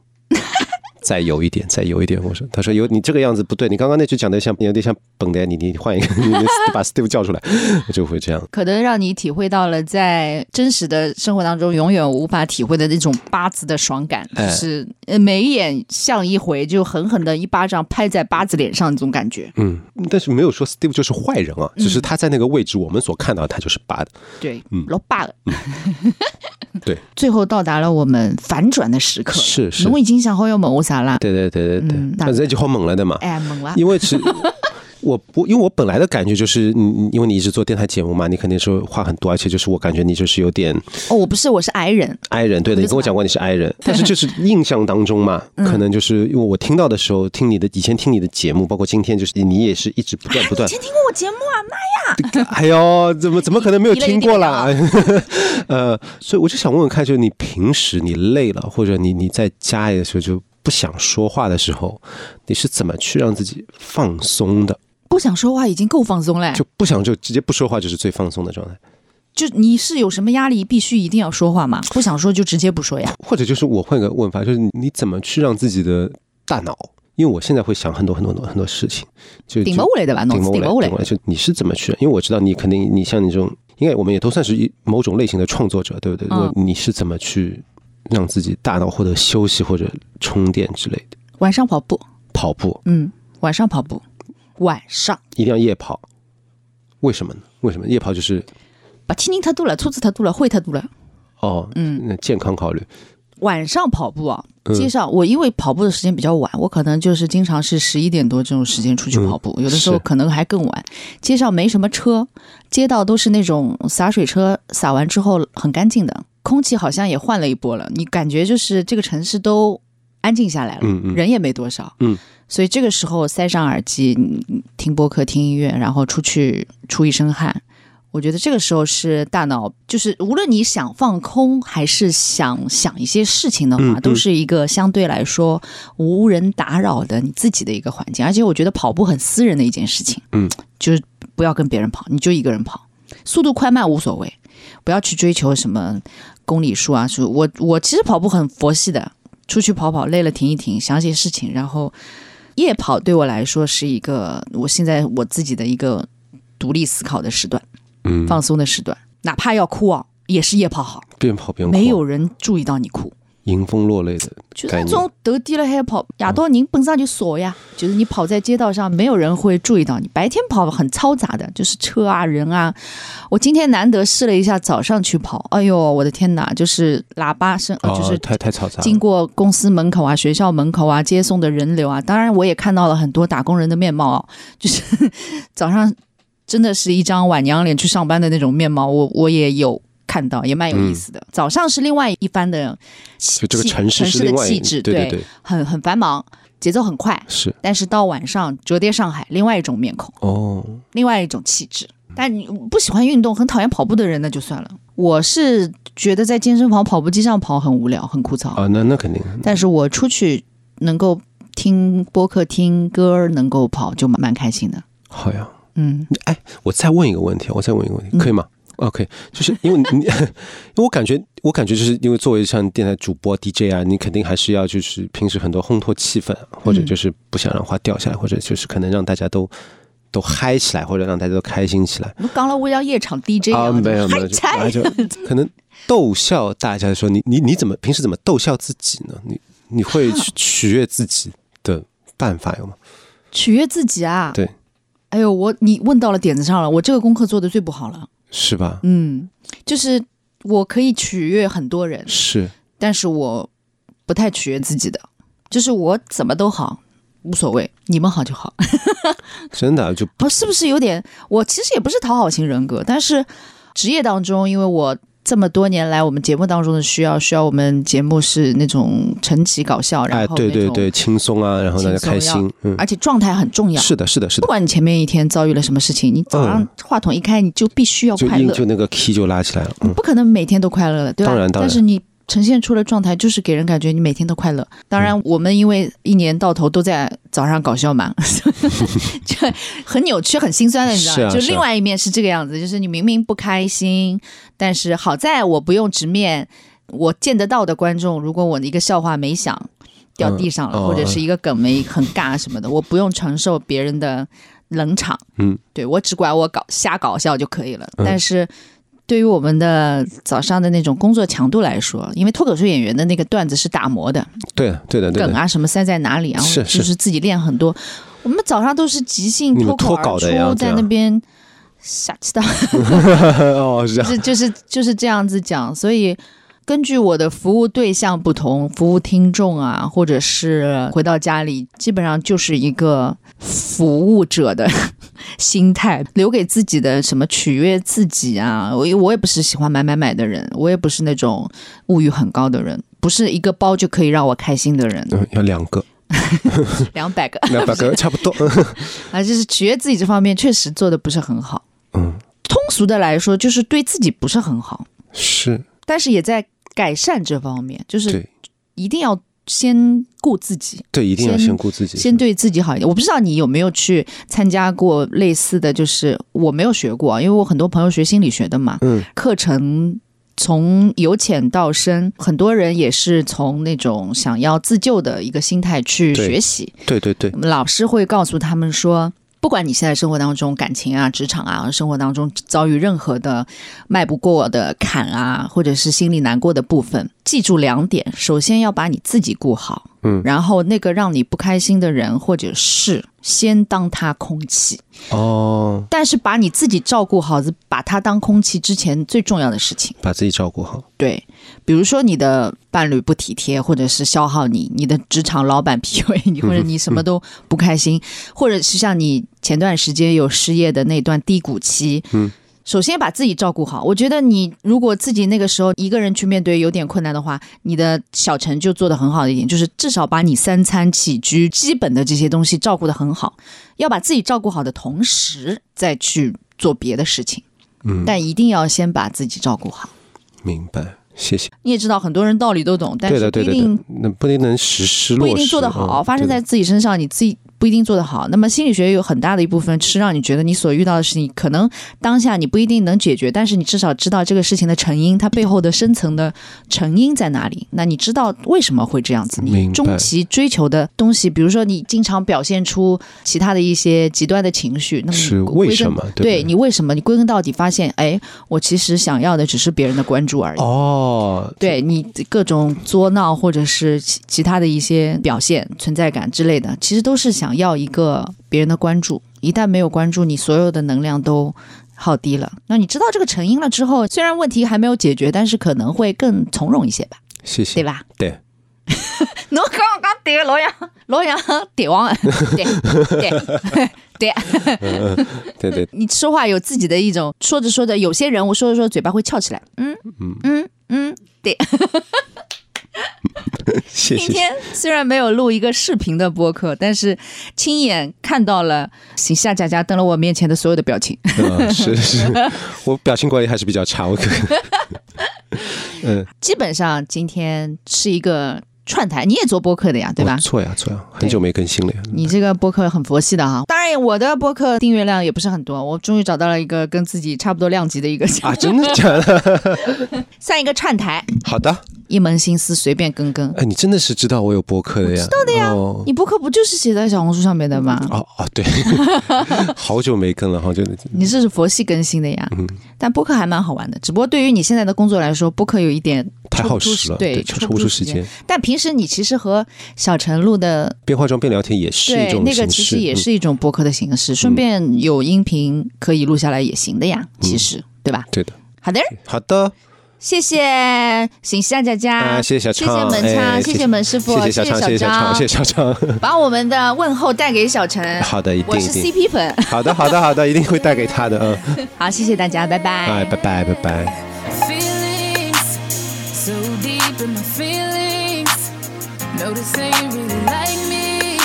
再有一点，再有一点。我说，他说有你这个样子不对，你刚刚那句讲的像有点像本的，你你换一个，你你把 Steve 叫出来，我就会这样。可能让你体会到了在真实的生活当中永远无法体会的那种八字的爽感，就哎是呃眉眼像一回，就狠狠的一巴掌拍在八字脸上那种感觉。嗯，但是没有说 Steve 就是坏人啊，只是他在那个位置，我们所看到他就是八的。对嗯，老爸了。对，最后到达了我们反转的时刻。是是侬已经想好要问我啥啦？对对对对对嗯，那这就好猛了的嘛。哎，猛了。因为是 我我，因为我本来的感觉就是你，你因为你一直做电台节目嘛，你肯定是话很多，而且就是我感觉你就是有点哦，我不是，我是矮人。i 人，对的，你跟我讲过你是 i 人，但是就是印象当中嘛，可能就是因为我听到的时候，听你的以前听你的节目，包括今天，就是你也是一直不断不断以，前听过我节目啊？妈呀！哎呦，怎么怎么可能没有听过啦？呃，所以我就想问问看，就是你平时你累了，或者你你在家里的时候就不想说话的时候，你是怎么去让自己放松的？不想说话已经够放松了。就不想就直接不说话，就是最放松的状态。就你是有什么压力，必须一定要说话吗？不想说就直接不说呀。或者就是我换个问法，就是你怎么去让自己的大脑？因为我现在会想很多很多很多很多事情，就顶就不下来对吧？脑顶不过来，子顶不下来。就你是怎么去？因为我知道你肯定，你像你这种，应该我们也都算是一某种类型的创作者，对不对？嗯我你是怎么去让自己大脑获得休息或者充电之类的？晚上跑步，跑步。嗯，晚上跑步，晚上。一定要夜跑，为什么呢？为什么？夜跑就是把天人太多了，车子太多了，会太多了。哦，嗯，那健康考虑，晚上跑步啊，嗯。街上我因为跑步的时间比较晚，我可能就是经常是十一点多这种时间出去跑步，有的时候可能还更晚。街上没什么车，街道都是那种洒水车，洒完之后很干净的，空气好像也换了一波了，你感觉就是这个城市都安静下来了，嗯嗯人也没多少，嗯，所以这个时候塞上耳机，嗯听播客、听音乐，然后出去出一身汗。我觉得这个时候是大脑，就是无论你想放空还是想想一些事情的话，都是一个相对来说无人打扰的你自己的一个环境。而且我觉得跑步很私人的一件事情，嗯，就是不要跟别人跑，你就一个人跑，速度快慢无所谓，不要去追求什么公里数啊。数我我其实跑步很佛系的，出去跑跑累了停一停，想些事情，然后夜跑对我来说是一个我现在我自己的一个独立思考的时段。嗯，放松的时段，哪怕要哭啊，也是夜跑好，边跑边哭没有人注意到你哭。迎风落泪的就是。那种头低了还跑，夜到人本身就少呀，就是你跑在街道上，没有人会注意到你。白天跑很嘈杂的，就是车啊人啊。我今天难得试了一下早上去跑，哎呦我的天哪，就是喇叭声，呃哦，就是太太嘈杂，经过公司门口啊、学校门口啊接送的人流啊，当然我也看到了很多打工人的面貌啊，就是早上真的是一张晚娘脸去上班的那种面貌，我我也有看到，也蛮有意思的。早上是另外一番的气，就这个城市城市的气质，对对对，很很繁忙，节奏很快。是但是到晚上折叠上海，另外一种面孔，哦，另外一种气质。但你不喜欢运动、很讨厌跑步的人，那就算了。我是觉得在健身房跑步机上跑很无聊、很枯燥，啊，那那肯定，但是我出去能够听播客、听歌儿，能够跑就蛮蛮开心的。好呀。嗯，哎，我再问一个问题，我再问一个问题，嗯可以吗？OK，就是因为你，因为我感觉，我感觉就是因为作为像电台主播 DJ 啊，你肯定还是要就是平时很多烘托气氛，或者就是不想让话掉下来，或者就是可能让大家都都嗨起来，或者让大家都开心起来我刚了我要夜场 DJ 啊，没有没有，就就 可能逗笑大家的时候，你你你怎么平时怎么逗笑自己呢？你你会去取悦自己的办法有吗？取悦自己啊。对，哎呦，我你问到了点子上了，我这个功课做的最不好了。是吧？嗯，就是我可以取悦很多人，是但是我不太取悦自己的，就是我怎么都好，无所谓，你们好就好。真的啊就不，是不是有点？我其实也不是讨好型人格，但是职业当中，因为我这么多年来，我们节目当中的需要，需要我们节目是那种晨起搞笑，然哎，后对对对，轻松啊，然后大家开心，嗯，而且状态很重要。是的，是的，是的，不管你前面一天遭遇了什么事情，你早上嗯。话筒一开，你就必须要快乐，就就那个 key 就拉起来了，嗯，不可能每天都快乐的，对吧？当然当然。但是你呈现出的状态就是给人感觉你每天都快乐。当嗯。然，我们因为一年到头都在早上搞笑嘛，就很扭曲、很心酸的，你知道就另外一面是这个样子，就是你明明不开心，但是好在我不用直面我见得到的观众，如果我的一个笑话没想掉地上了，或者是一个梗没很尬什么的，我不用承受别人的冷场。嗯，对我只管我搞瞎搞笑就可以了。嗯但是对于我们的早上的那种工作强度来说，因为脱口秀演员的那个段子是打磨的，对，对的，对的，梗啊什么塞在哪里，然后是就是是自己练很多。我们早上都是即兴脱口而出，在那边瞎知道，哦，是这样，就是就是就是这样子讲，所以。根据我的服务对象不同，服务听众啊，或者是回到家里，基本上就是一个服务者的 心态，留给自己的什么取悦自己啊。我我也不是喜欢买买买的人，我也不是那种物欲很高的人，不是一个包就可以让我开心的人，嗯，要两个，两百个两百个差不多，啊，就是取悦自己这方面确实做的不是很好。嗯，通俗的来说，就是对自己不是很好，是。但是也在改善这方面，就是一定要先顾自己，对，一定要先先顾自己，先对自己好一点。我不知道你有没有去参加过类似的，就是我没有学过，因为我很多朋友学心理学的嘛，嗯，课程。从由浅到深，很多人也是从那种想要自救的一个心态去学习。对对对，老师会告诉他们说，不管你现在生活当中感情啊、职场啊、生活当中遭遇任何的迈不过的坎啊，或者是心里难过的部分，记住两点：首先要把你自己顾好，嗯。然后那个让你不开心的人或者事，先当他空气。哦，但是把你自己照顾好，是把它当空气之前最重要的事情。把自己照顾好，对，比如说你的伴侣不体贴，或者是消耗你，你的职场老板 PUA 你，或者你什么都不开心，或者是像你前段时间有失业的那段低谷期，嗯。首先把自己照顾好。我觉得你如果自己那个时候一个人去面对有点困难的话，你的小陈就做得很好的一点，就是至少把你三餐起居基本的这些东西照顾得很好。要把自己照顾好的同时，再去做别的事情，嗯，但一定要先把自己照顾好。明白，谢谢。你也知道，很多人道理都懂，但，是不一定那不一定能实施落实，不一定做得好，嗯发生在自己身上，你自己不一定做得好。那么心理学有很大的一部分是让你觉得你所遇到的事情，可能当下你不一定能解决，但是你至少知道这个事情的成因，它背后的深层的成因在哪里。那你知道为什么会这样子？你终其追求的东西，比如说你经常表现出其他的一些极端的情绪，那么你是为什么？对你为什么？你归根到底发现，哎，我其实想要的只是别人的关注而已。哦，对你各种作闹或者是其其他的一些表现、存在感之类的，其实都是想要一个别人的关注。一旦没有关注，你所有的能量都耗低了。那你知道这个成因了之后，虽然问题还没有解决，但是可能会更从容一些吧，谢谢，对吧？对，侬刚刚对个老杨老杨对王，对 对对，对 对，你说话有自己的一种，说着说着，有些人我说着说着嘴巴会翘起来，嗯嗯嗯嗯，对。谢谢。今天虽然没有录一个视频的播客，但是亲眼看到了行夏佳佳登了我面前的所有的表情。嗯，是 是，我表情管理还是比较差，我可能。基本上今天是一个串台，你也做播客的呀，对吧哦？错呀错呀，很久没更新了呀。你这个播客很佛系的哈。当然，我的播客订阅量也不是很多，我终于找到了一个跟自己差不多量级的一个啊，真的假的？算一个串台，好的，一门心思随便更更。哎，你真的是知道我有播客的呀？知道的呀。哦你播客不就是写在小红书上面的吗？哦哦，对，好久没更了，好久。你这是佛系更新的呀。嗯但播客还蛮好玩的，只不过对于你现在的工作来说，播客有一点太耗时了，对，抽抽不出时间。。但平时你其实和小陈录的，边化妆边聊天也是一对种那个其实也是一种播客的形式，顺便有音频可以录下来也行的呀，其实对吧？对的。好的，好的，谢谢醒夏佳佳，啊，谢谢小谢畅，谢门昌，哎谢谢门师傅，谢谢小畅，谢谢小畅，张，谢谢小畅。把我们的问候带给小陈。好的，一我是定一定。CP 粉，好的，好的，好的，一定会带给他的。嗯，好，谢谢大家，拜拜。哎，拜拜，拜拜。feelings so deep in my feelings notice they really like me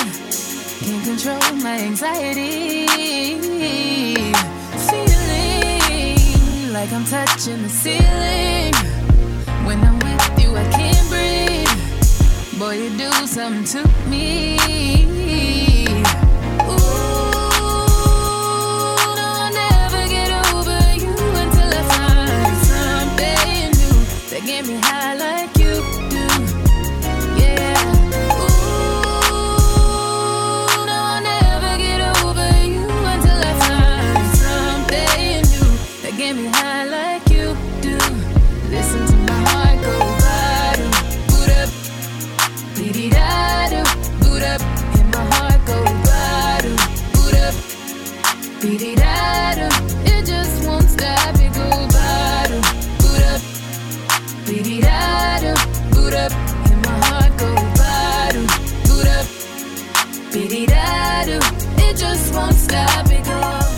can't control my anxiety feeling like i'm touching the ceiling boy you do something to me. Ooh, no, I'll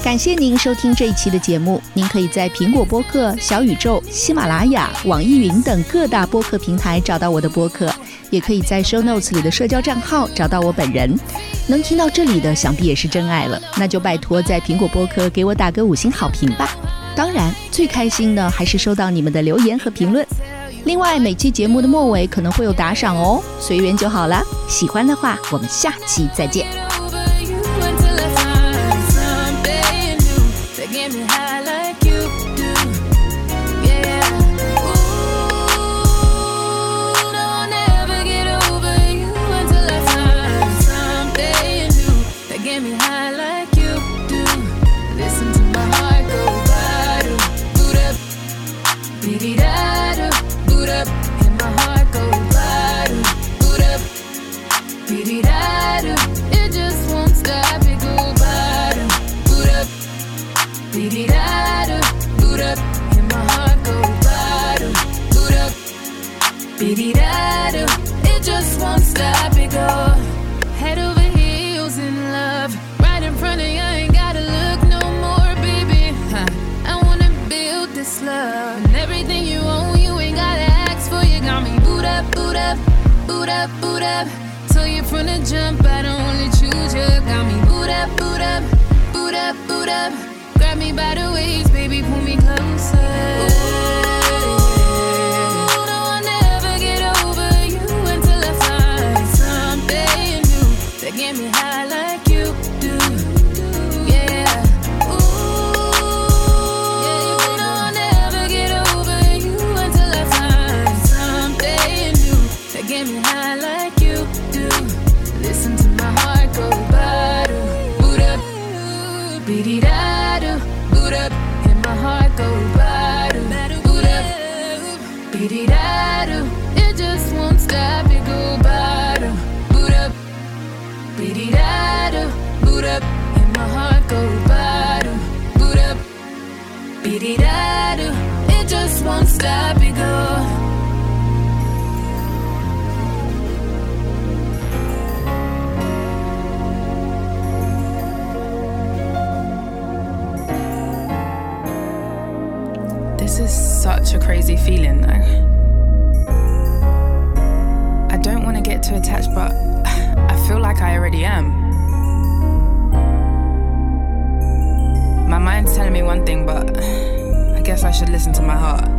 感谢您收听这一期的节目。您可以在苹果播客、小宇宙、喜马拉雅、网易云等各大播客平台找到我的播客，也可以在 Show Notes 里的社交账号找到我本人。能听到这里的，想必也是真爱了，那就拜托在苹果播客给我打个五星好评吧。当然，最开心的还是收到你们的留言和评论。另外，每期节目的末尾可能会有打赏哦，随缘就好了。喜欢的话，我们下期再见。Jump, I don't only choose you. Got me boot up, boot up, boot up, boot up. Grab me by the waist, baby, pull me listen to my heart.